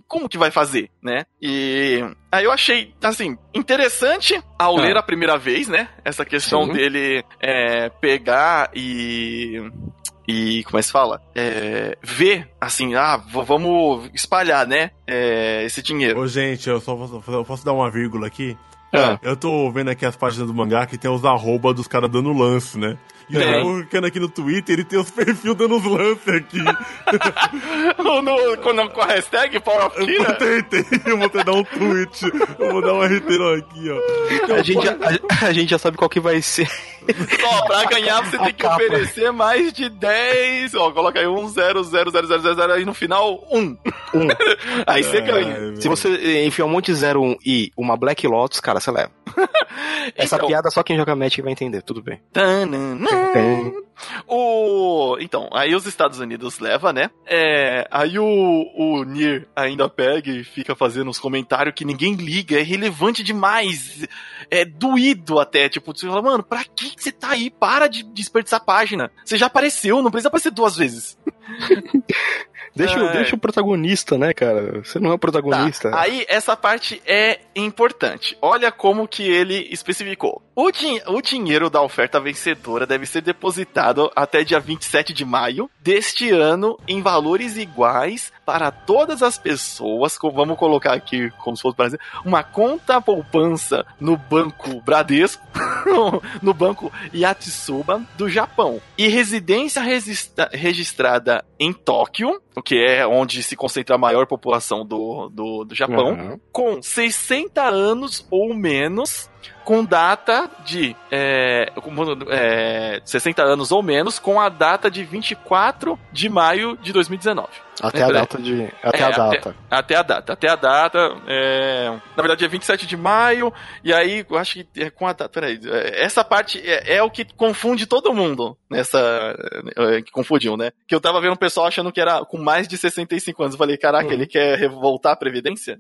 Como que vai fazer, né? E aí eu achei, assim, interessante ao Ah. ler a primeira vez, né? Essa questão Sim. dele é, pegar e e como é que se fala? É, ver, assim, ah, vamos espalhar, né? É, esse dinheiro. Ô, gente, eu só posso, eu posso dar uma vírgula aqui? Ah. Eu tô vendo aqui as páginas do mangá que tem os arroba dos caras dando lance, né? E Tem. eu tô clicando aqui no Twitter e tem os perfis dando os lances aqui. no, no- com, com a hashtag Power of Eu Kira? botei, tem, eu vou até dar um tweet. Eu vou dar um RT aqui, ó. A gente, já, a, a gente já sabe qual que vai ser. Ó, pra ganhar você tem que capa. oferecer mais de 10. Ó, coloca aí 1, 0, 0, 0, 0, 0, 0, aí no final 1. Um. aí você Ai, ganha. meu. Se você enfiar um monte de zero um e uma Black Lotus, cara, você leva. Essa Então- piada só quem joga Magic vai entender, tudo bem. Tananã. O... Então, aí os Estados Unidos leva, né? É, aí o, o Nir ainda pega e fica fazendo uns comentários que ninguém liga, é relevante demais, é doído até, tipo, você fala, mano, pra que você tá aí? Para de desperdiçar página. Você já apareceu, não precisa aparecer duas vezes. Deixa, o- É. deixa o protagonista, né, cara? Você não é o protagonista. Tá, Aí essa parte é importante. Olha como que ele especificou. O, din- o dinheiro da oferta vencedora deve ser depositado até dia 27 de maio deste ano em valores iguais para todas as pessoas. Vamos colocar aqui como se fosse dizer, uma conta poupança no banco Bradesco, no banco Yatsuba do Japão e residência registrada em Tóquio que é onde se concentra a maior população do, do, do Japão, Uhum. com 60 anos ou menos, com data de é, é, 60 anos ou menos, com a data de 24 de maio de 2019. Até a data de. Até É, a até- data. Até a data. Até a data. é, Na verdade é 27 de maio. E aí, eu acho que é com a data. Peraí. é, Essa parte é, é o que confunde todo mundo nessa. é, que confundiu, né? Que eu tava vendo o pessoal achando que era com mais de 65 anos. Eu falei, caraca, Uhum. ele quer revoltar a Previdência?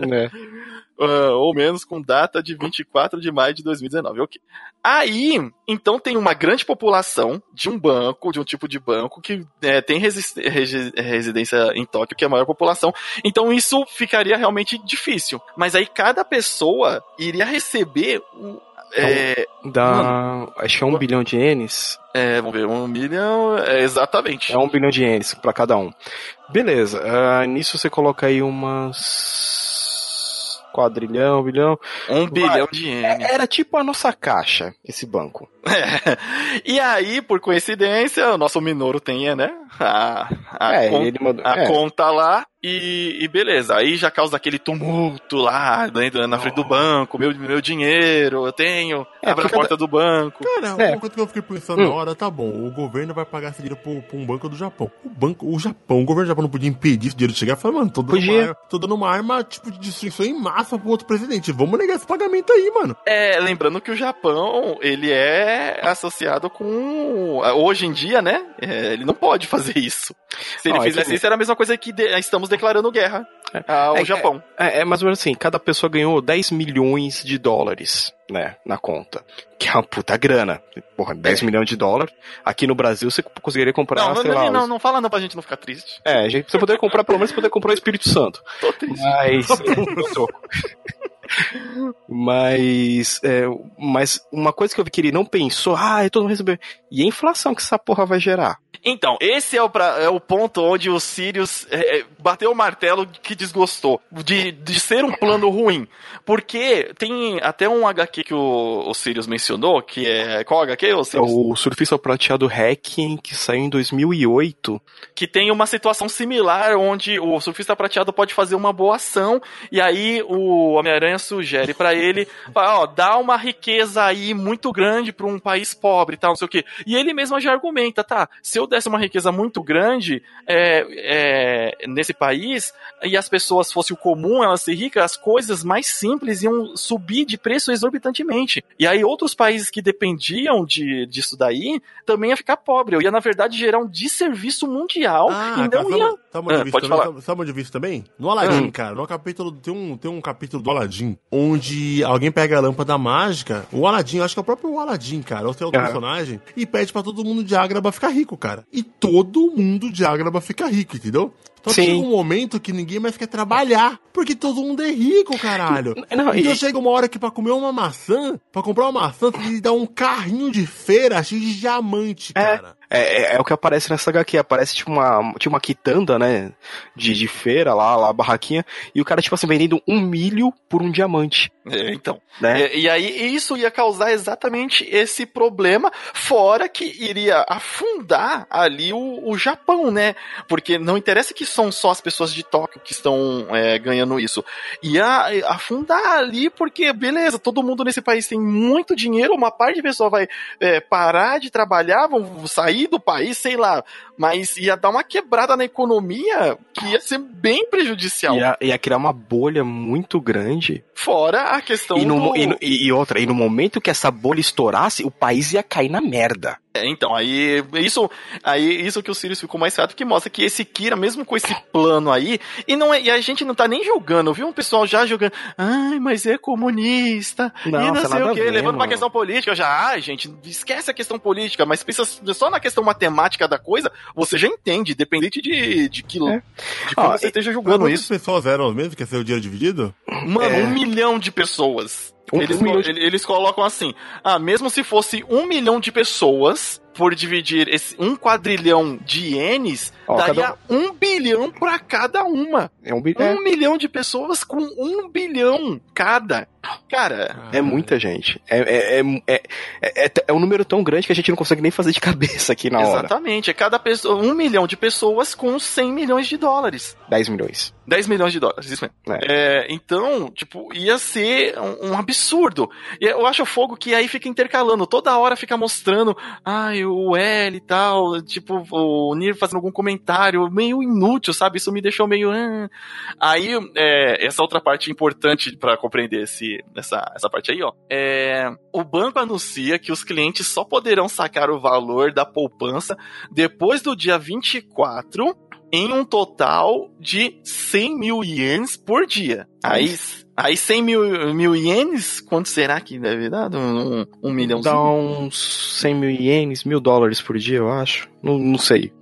né? Ah, ou menos com data de 24 de maio de 2019. Ok. Aí, então tem uma grande população de um banco, de um tipo de banco, que é, tem regi- residência em Tóquio, que é a maior população. Então isso ficaria realmente difícil. Mas aí cada pessoa iria receber. um, É, Dá. Acho que é um bilhão de ienes. é, vamos ver, um milhão. é, exatamente. É um bilhão de ienes pra cada um. Beleza. ah, nisso você coloca aí umas. Quadrilhão, bilhão. Um bilhão de ienes. Era tipo a nossa caixa, esse banco. E aí, por coincidência, o nosso Minoru tem, né? A, a é, con- ele mandou. a é. conta lá e, e beleza. Aí já causa aquele tumulto lá dentro, na frente do banco, meu, meu dinheiro, eu tenho, É, abre a porta do banco. Cara, É. uma coisa que eu fiquei pensando na Hum. hora, tá bom, o governo vai pagar esse dinheiro pro, pra um banco do Japão. O banco, o Japão, o governo do Japão não podia impedir esse dinheiro de chegar e falar, mano, tô dando, Podia. uma, arma- tô dando uma arma, tipo, de destruição em massa pro outro presidente. Vamos negar esse pagamento aí, mano. É, lembrando que o Japão, ele é associado com. Hoje em dia, né? é, ele não pode fazer isso. Se ele Não, é fizesse que- isso, era a mesma coisa que de- estamos declarando guerra ao É, Japão. É, é mais ou menos assim, cada pessoa ganhou 10 milhões de dólares, né, na conta. Que é uma puta grana. Porra, 10 milhões de dólares. Aqui no Brasil você conseguiria comprar, Não, não, sei lá... não, não, os- não fala não pra gente não ficar triste. É, a gente, você poderia comprar, pelo menos poderia comprar o Espírito Santo. Tô triste. Mas. Mas. é, mas uma coisa que eu vi que ele não pensou, ah, todo mundo recebeu. E a inflação que essa porra vai gerar? Então, esse é o, pra- é o ponto onde o Sirius é, é, bateu o martelo que desgostou. De, de ser um plano ruim. Porque tem até um HQ que o, o Sirius mencionou, que é. Qual HQ, o É Sirius? o Surfista Prateado Hacking, que saiu em 2008. que tem uma situação similar onde o surfista prateado pode fazer uma boa ação e aí o Homem-Aranha sugere pra ele, ó, dá uma riqueza aí muito grande pra um país pobre e tal, não sei o quê. E ele mesmo já argumenta, tá, se eu desse uma riqueza muito grande é, é, nesse país e as pessoas fossem o comum, elas ser ricas, as coisas mais simples iam subir de preço exorbitantemente. E aí outros países que dependiam de, disso daí também ia ficar pobre. Eu ia, na verdade, gerar um desserviço mundial e não cara, ia. sabe onde Ah, pode também? falar. Sabe, sabe onde eu vi isso também? No Aladdin, Hum. cara. No capítulo, tem um, tem um capítulo do Aladdin onde alguém pega a lâmpada mágica. O Aladdin, eu acho que é o próprio Aladdin, cara. Ou seja, outro Ah. personagem. E pede pra todo mundo de Ágraba ficar rico, cara. E todo mundo de Ágraba fica rico, entendeu? Então Sim. chega um momento que ninguém mais quer trabalhar. Porque todo mundo é rico, caralho. Não, Então e- chega uma hora que pra comer uma maçã, pra comprar uma maçã, você tem que dar um carrinho de feira cheio de diamante, É. cara. É, é, é o que aparece nessa HQ. Aparece tipo uma, tipo uma quitanda, né? De, de feira lá, lá, barraquinha. E o cara, tipo assim, vendendo um milho por um diamante. É, então. Né? É, e aí isso ia causar exatamente esse problema, fora que iria afundar ali o, o Japão, né? Porque não interessa que são só as pessoas de Tóquio que estão é, ganhando isso. Ia é, afundar ali, porque, beleza, todo mundo nesse país tem muito dinheiro, uma parte de pessoa vai é, parar de trabalhar, vão sair do país, sei lá. Mas ia dar uma quebrada na economia que ia ser bem prejudicial. Ia, ia criar uma bolha muito grande. Fora a questão E, no, do... e- e outra, e no momento que essa bolha estourasse, o país ia cair na merda. É, então, aí isso, aí isso que o Sirius ficou mais chato, que mostra que esse Kira, mesmo com esse plano aí, e não é, e a gente não tá nem julgando, viu? Um pessoal já jogando, ai, mas é comunista, Não, e não sei o a que, ver, levando pra mano. questão política, já, ai, gente, esquece a questão política, mas pensa só na questão matemática da coisa, você já entende, dependente de, de que, É. de como Ó, você e- esteja julgando Quantas isso. pessoas eram mesmo que ia ser o dinheiro dividido? Mano, É. um milhão de pessoas. Um- eles, milhão de- eles colocam assim: ah, mesmo se fosse um milhão de pessoas, por dividir esse um quadrilhão de ienes, Ó, daria cada um bilhão pra cada uma. É um bi- Um é, milhão de pessoas com um bilhão cada. Cara, é muita gente. É, é, é, é, é, é um número tão grande que a gente não consegue nem fazer de cabeça aqui na hora. exatamente. É cada pessoa, um milhão de pessoas com 100 milhões de dólares. 10 milhões. 10 milhões de dólares, isso mesmo. É, então, tipo, ia ser um, um absurdo. E eu acho fogo que aí fica intercalando, toda hora fica mostrando, ai, o L e tal, tipo, o Nir fazendo algum comentário meio inútil, sabe? Isso me deixou meio. "Ah". Aí, é, essa outra parte importante pra compreender esse, essa, essa parte aí, ó. É, o banco anuncia que os clientes só poderão sacar o valor da poupança depois do dia 24 em um total de 100 mil ienes por dia. Aí, aí 100 mil, mil ienes, quanto será que deve dar? Um, um milhãozinho? Dá uns 100 mil ienes, mil dólares por dia, eu acho. Não, não sei.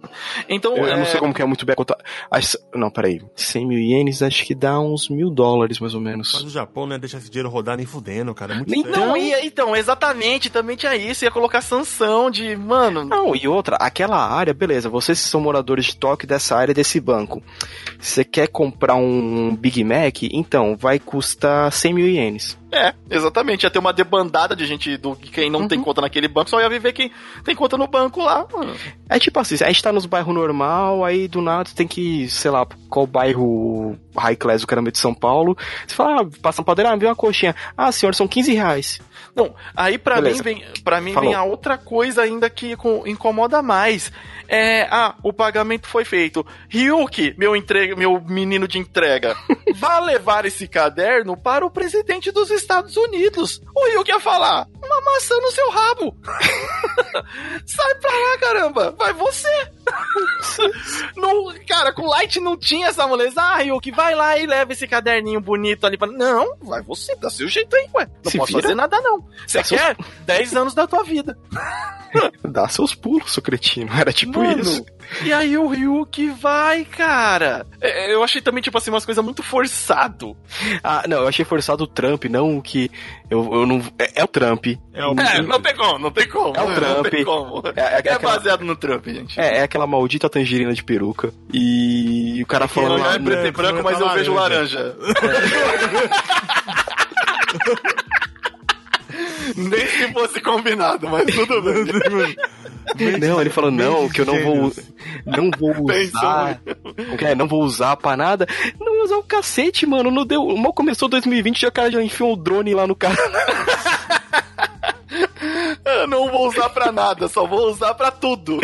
Então, Eu, eu é, não sei como que é muito bem a conta. Acho- Não, peraí. 100 mil ienes acho que dá uns mil dólares, mais ou Mas menos. o Japão, né, deixa esse dinheiro rodar nem fudendo, cara. É muito sério. Não, ia, então, exatamente, também tinha isso, ia colocar sanção de, mano, Não, e outra, aquela área, beleza, vocês são moradores de Tóquio dessa área desse banco. Você quer comprar um Big Mac? Então, vai custar 100 mil ienes. é, exatamente, ia ter uma debandada de gente do quem não tem conta naquele banco, só ia viver quem tem conta no banco lá, mano. É tipo assim, a gente tá nos bairros normal, aí do nada tem que, sei lá, qual bairro high class do caramba de São Paulo. Você fala, ah, passa um padeiro, ah, vem uma coxinha. Ah, senhor, são 15 reais. Não, aí pra Beleza. mim vem, para mim Falou. vem a outra coisa ainda que co- incomoda mais. É, ah, o pagamento foi feito. Ryuki, meu entrega, meu menino de entrega, vá levar esse caderno para o presidente dos Estados Unidos. O Ryuki ia falar: "Uma maçã no seu rabo". Sai pra lá, caramba. Vai você. não, cara, com Light não tinha essa moleza. Ah, Ryuki, vai lá e leva esse caderninho bonito ali para Não, vai você, dá seu jeito aí, ué. Não Se posso vira. fazer nada não. Você seus- quer 10 anos da tua vida. Dá seus pulos, seu cretino. Era tipo Mano, isso. E aí o Ryuki vai, cara. É, Eu achei também, tipo assim, umas coisas muito forçado. Ah, não, eu achei forçado o Trump, não o que. Eu, eu não. É, é o Trump. É o É, não tem como, não tem como. É o Não Trump. tem como. É, é É aquela- baseado no Trump, gente. É, é aquela maldita tangerina de peruca. E o cara falando Não é preto e branco, não mas eu vejo laranja. Nem se fosse combinado, mas tudo bem. Não, ele falou, não, que eu não vou. Não vou usar. É? Não vou usar pra nada. Não vou usar o cacete, mano. Não deu. Mal começou 2020, já o cara já enfiou o drone lá no cara. Eu não vou usar pra nada, só vou usar pra tudo.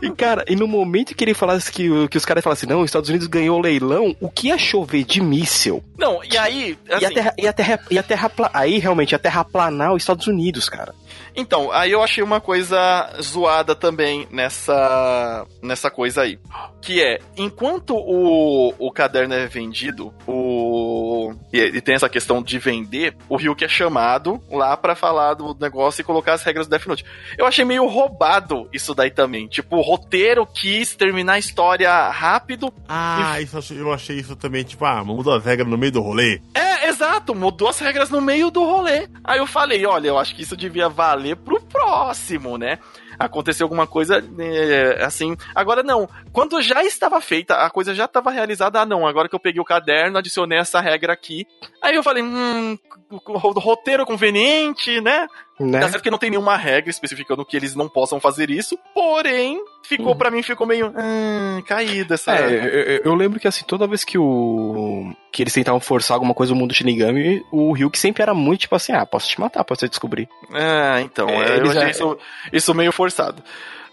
E, cara, e no momento que ele falasse que, que os caras falassem, não, os Estados Unidos ganhou o leilão, o que ia chover de míssel? Não, e aí. e a assim, terra, e a terra, e a terra aí realmente a terra planar os Estados Unidos, cara. Então, aí eu achei uma coisa zoada também nessa, nessa coisa aí. Que é, enquanto o, o caderno é vendido, o. E, e tem essa questão de vender, o Ryuk é chamado lá pra falar do negócio e colocar as regras do Death Note. Eu achei meio roubado isso daí também. Tipo, o roteiro quis terminar a história rápido. Ah, isso, eu achei- eu achei isso também, tipo, ah, mudou as regras no meio do rolê. É, exato, mudou as regras no meio do rolê. Aí eu falei, olha, eu acho que isso devia valer pro próximo, né? Aconteceu alguma coisa é, assim. Agora não, quando já estava feita, a coisa já estava realizada. Ah, não, agora que eu peguei o caderno, adicionei essa regra aqui. Aí eu falei, hum, ro- roteiro conveniente, né? Né? Tá certo que não tem nenhuma regra especificando que eles não possam fazer isso, porém, ficou Uhum. pra mim, ficou meio hum, caída essa. É, eu, eu- lembro que assim, toda vez que o. que eles tentavam forçar alguma coisa no mundo Shinigami, o Ryuk sempre era muito tipo assim, ah, posso te matar pra você descobrir. É, então, É, é, eu eles achei já- isso, isso meio forçado.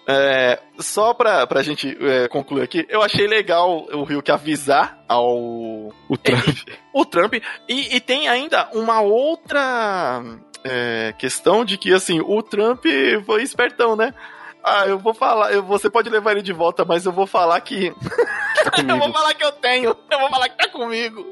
É, só pra, pra gente é, concluir aqui, eu achei legal o Ryuk avisar ao O Trump. o Trump. E, e tem ainda uma outra é, questão de que, assim, o Trump foi espertão, né? Ah, eu vou falar, eu, você pode levar ele de volta, mas eu vou falar que. tá eu vou falar que eu tenho. Eu vou falar que tá comigo.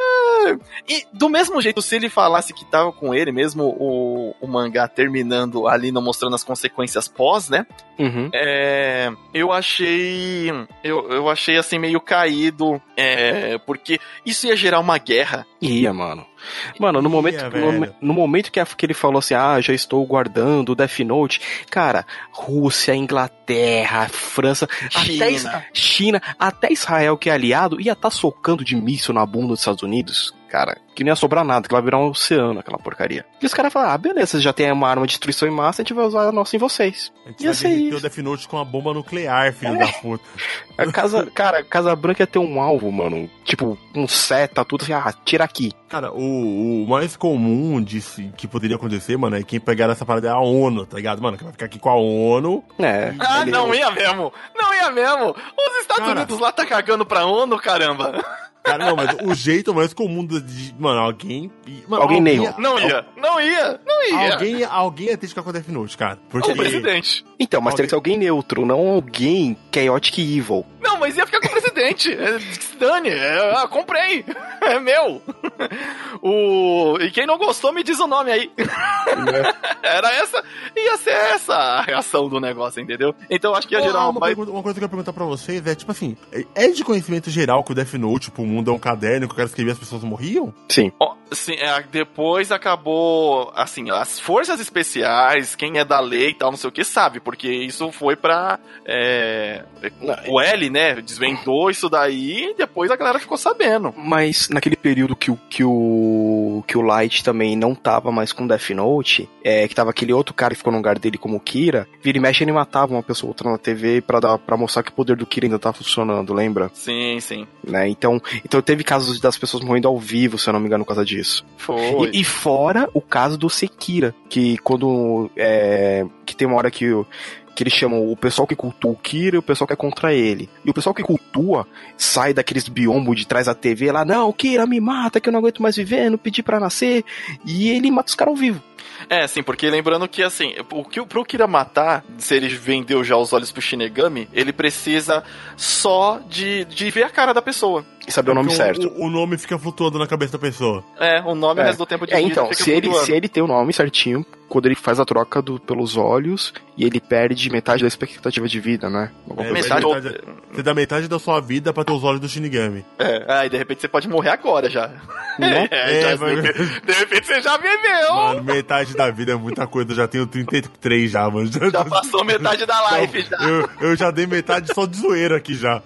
Ah, E do mesmo jeito, se ele falasse que tava com ele, mesmo o, o mangá terminando ali, não mostrando as consequências pós, né? Uhum. É, eu achei. Eu, eu achei assim meio caído. é, porque isso ia gerar uma guerra Ia, mano. Mano, no momento, Ia, no, no momento que, a- que ele falou assim, ah, já estou guardando o Death Note, cara, Rússia, Inglaterra, França, até China. Is- China, até Israel, que é aliado, ia estar socando de míssil na bunda dos Estados Unidos, cara, que não ia sobrar nada, que vai virar um oceano aquela porcaria. E os caras falaram, ah, beleza, vocês já tem uma arma de destruição em massa, a gente vai usar a nossa em vocês. A gente Ia vai ser isso. o Death Note com uma bomba nuclear, filho da puta. A casa, cara, a Casa Branca ia ter um alvo, mano, tipo, um seta, tudo assim, ah, tira aqui. Cara, o, o mais comum de se- que poderia acontecer, mano, é quem pegar essa parada é a ONU, tá ligado? Mano, que vai ficar aqui com a ONU. É. Ah, ele- não ia mesmo! Não ia mesmo! Os Estados Cara. Unidos lá tá cagando pra ONU, caramba! Cara, não, mas o jeito mais comum de. de- Mano, alguém. Mano, Alguém neio. Não ia! Não ia! Não ia! Alguém, alguém ia ter que ficar com a Death Note, cara. Porque. O presidente. Então, mas tem que ser alguém neutro, não alguém chaotic evil. Mas ia ficar com o presidente. É, se dane. É, ah, comprei. É meu. O... E quem não gostou, me diz o nome aí. Era essa. Ia ser essa a reação do negócio, entendeu? Então acho que ia gerar uma, uma. vai- pergunta- uma coisa que eu ia perguntar pra vocês é, tipo assim, é- é de conhecimento geral que o Death Note pro mundo é um caderno que o cara escrevia e as pessoas morriam? Sim. Ó, sim, é, depois acabou, assim, as forças especiais, quem é da lei e tal, não sei o que, sabe, porque isso foi pra. é, o L, né, desvendou isso daí e depois a galera ficou sabendo. Mas naquele período que o, que o, que o Light também não tava mais com Death Note, é, que tava aquele outro cara que ficou no lugar dele como Kira, vira e mexe ele matava uma pessoa ou outra na TV pra, dar, pra mostrar que o poder do Kira ainda tá funcionando, lembra? Sim, sim. Né? Então, então teve casos das pessoas morrendo ao vivo, se eu não me engano, por causa disso. Foi. E, e fora o caso do Sekira, que quando. É, que tem uma hora que, o- que eles chamam o pessoal que cultua o Kira e o pessoal que é contra ele. E o pessoal que cultua sai daqueles biombos de trás da TV lá, não, Kira me mata, que eu não aguento mais viver, não pedi pra nascer. E ele mata os caras ao vivo. É, sim, porque lembrando que, assim, o que, pro Kira matar, se ele vendeu já os olhos pro Shinigami, ele precisa só de, de ver a cara da pessoa. E saber o nome Porque certo. O, o nome fica flutuando na cabeça da pessoa. É, o nome É. o resto do tempo de É, vida então, fica se ele, se ele tem o nome certinho, quando ele faz a troca do, pelos olhos, e ele perde metade da expectativa de vida, né? Alguma É, coisa Metade, assim. metade- Você dá metade da sua vida pra ter os olhos do Shinigami. É, ah, e de repente você pode morrer agora já. Né? É, É, já- mas- de repente você já viveu. Mano, metade da vida é muita coisa. Eu já tenho 33 já, mano. Já, Já passou metade da live já. eu, eu já dei metade só de zoeira aqui já.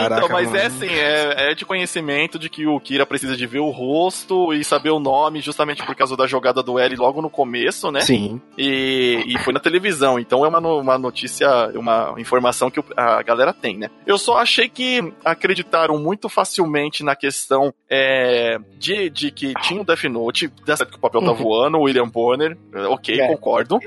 Caraca, então, mas mano. é assim, é, é de conhecimento de que o Kira precisa de ver o rosto e saber o nome, justamente por causa da jogada do L logo no começo, né? Sim. E, e foi na televisão, então é uma, uma notícia, uma informação que a galera tem, né? Eu só achei que acreditaram muito facilmente na questão é, de, de que tinha o Death Note, dessa que o papel tá Uhum. voando, o William Bonner, é, ok, É. concordo.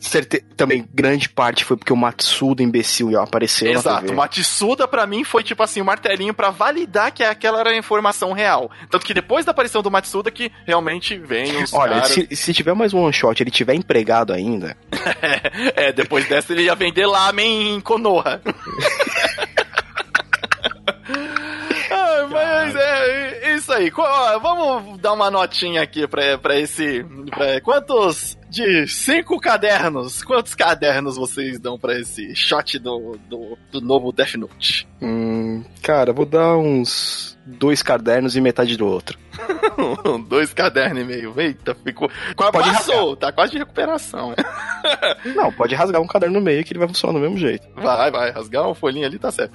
Certe... Também grande parte foi porque o Matsuda imbecil apareceu na Exato, TV. o Matsuda pra mim foi tipo assim, um martelinho pra validar que aquela era a informação real. Tanto que depois da aparição do Matsuda que realmente vem os Olha, caras... se, se tiver mais um one shot ele tiver empregado ainda, É, depois dessa ele ia vender lamen em Konoha. mas é, é isso aí. Qu- ó, Vamos dar uma notinha aqui pra, pra esse. Pra, quantos. De cinco cadernos, quantos cadernos vocês dão pra esse shot do, do, do novo Death Note? hum, cara, vou dar uns dois cadernos e metade do outro. Dois cadernos e meio. Eita, ficou. Quase Pode passou, tá quase de recuperação. Não, pode rasgar um caderno no meio que ele vai funcionar do mesmo jeito. Vai, vai, rasgar uma folhinha ali, tá certo.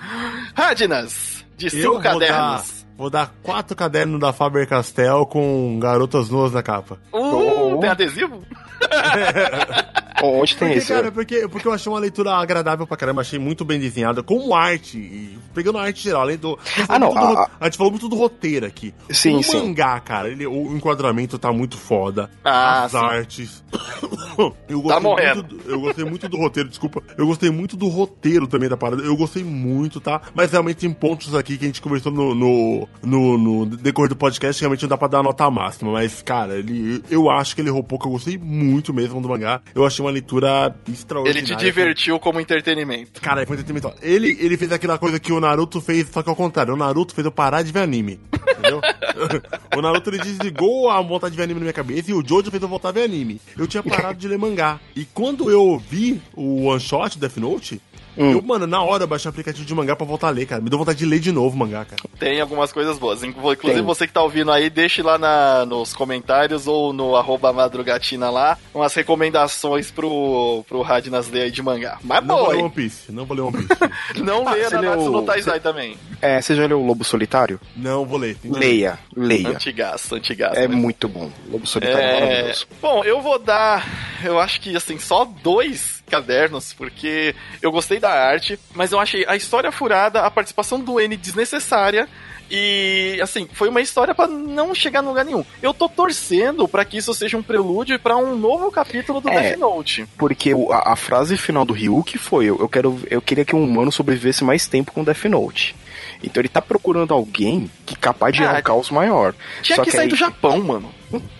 Radinas, de Eu cinco vou cadernos. Vou dar quatro cadernos da Faber-Castell com garotas nuas na capa. Uh, Oh. tem adesivo? Onde tem Porque, esse? cara, porque, porque eu achei uma leitura agradável pra caramba, achei muito bem desenhada, como arte, e pegando a arte geral, além do... a gente Ah, não, falou muito do a- a gente falou muito do roteiro aqui. Sim, o sim. mangá, cara, ele, o enquadramento tá muito foda. Ah, as sim. artes. eu, Tá gostei morrendo. muito, do- eu gostei muito do roteiro, desculpa. Eu gostei muito do roteiro também da parada. Eu gostei muito, tá? Mas realmente tem pontos aqui que a gente conversou no, no, no, no decorrer do podcast que realmente não dá pra dar a nota máxima. Mas, cara, ele, eu acho que ele errou pouco. Eu gostei muito mesmo do mangá. Eu achei uma leitura Ele extraordinária. te divertiu como entretenimento. Cara, foi entretenimento. Ele, ele fez aquela coisa que o Naruto fez, só que ao contrário. O Naruto fez eu parar de ver anime. Entendeu? o Naruto ele desligou a vontade de ver anime na minha cabeça e o Jojo fez eu voltar a ver anime. Eu tinha parado de ler mangá. E quando eu vi o one shot Death Note, Hum. Eu, mano, na hora eu baixei o aplicativo de mangá pra voltar a ler, cara. Me deu vontade de ler de novo o mangá, cara. Tem algumas coisas boas. Inclusive, Tem. você que tá ouvindo aí, deixe lá na, nos comentários ou no arroba madrugatina lá umas recomendações pro, pro Radnas ler aí de mangá. Mas não boa, vou ler One Piece. Não vou ler One Piece. não ah, leia Nanatsu no Taizai também. É, você já leu o Lobo Solitário? Não, vou ler. Leia, leia. Antigaço, antigaço. É muito bom. Lobo Solitário é, é maravilhoso. Bom, eu vou dar, eu acho que assim, só dois cadernos, porque eu gostei da arte, mas eu achei a história furada, a participação do N desnecessária. E assim, foi uma história para não chegar em lugar nenhum. Eu tô torcendo para que isso seja um prelúdio para um novo capítulo do é, Death Note. Porque a, a, frase final do Ryuki foi: eu, eu, quero, eu queria que um humano sobrevivesse mais tempo com Death Note. Então ele tá procurando alguém que é capaz de ah, gerar um caos maior. Tinha Só que, que sair aí... do Japão, mano.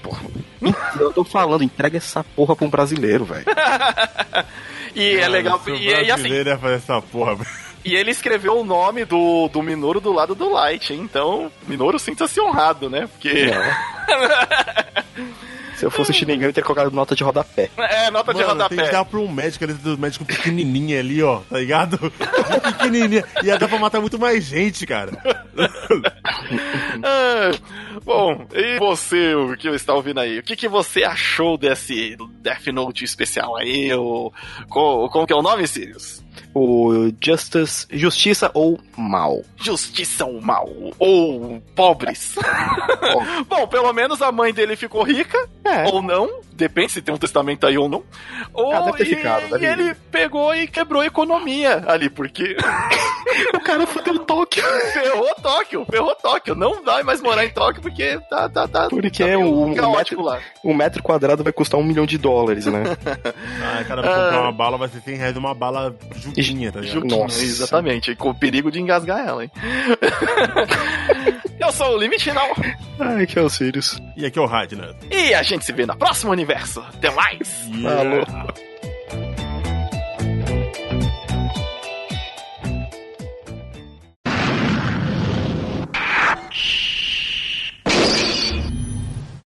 Porra. Eu tô falando, entrega essa porra pra um brasileiro, velho. e é legal. E, e assim. É fazer essa porra, velho. E ele escreveu o nome do, do Minoru do lado do Light, hein? Então, Minoru sinta-se honrado, né? Porque. Se eu fosse Shinigami, eu teria colocado nota de rodapé. É, nota Mano, de rodapé. Tem que dar pra um médico ali, do médico pequenininho ali, ó, tá ligado? pequenininho. Ia dar pra matar muito mais gente, cara. é, bom, e você, o que está ouvindo aí? O que, que você achou desse Death Note especial aí? O, como, como que é o nome, Sirius? O Justice, Justiça ou Mal. Justiça ou Mal. Ou pobres. Bom, pelo menos a mãe dele ficou rica. É. Ou não. Depende se tem um testamento aí ou não. Ou, ah, deve ter ficado, deve e ele pegou e quebrou a economia ali, porque. o cara fudeu Tóquio. Ferrou Tóquio, ferrou Tóquio. Não vai mais morar em Tóquio porque tá. tá, tá porque tá o, um metro, lá. um metro quadrado vai custar um milhão de dólares, né? ah, cara, pra comprar uma bala vai ser 100 reais uma bala juquinha, tá ligado? Nossa. Exatamente, com o perigo de engasgar ela, hein? Eu sou o Limite Final. Ai, que é o Sirius. E aqui é o Radner. E a gente se vê na próxima universo. Até mais. Yeah. Falou.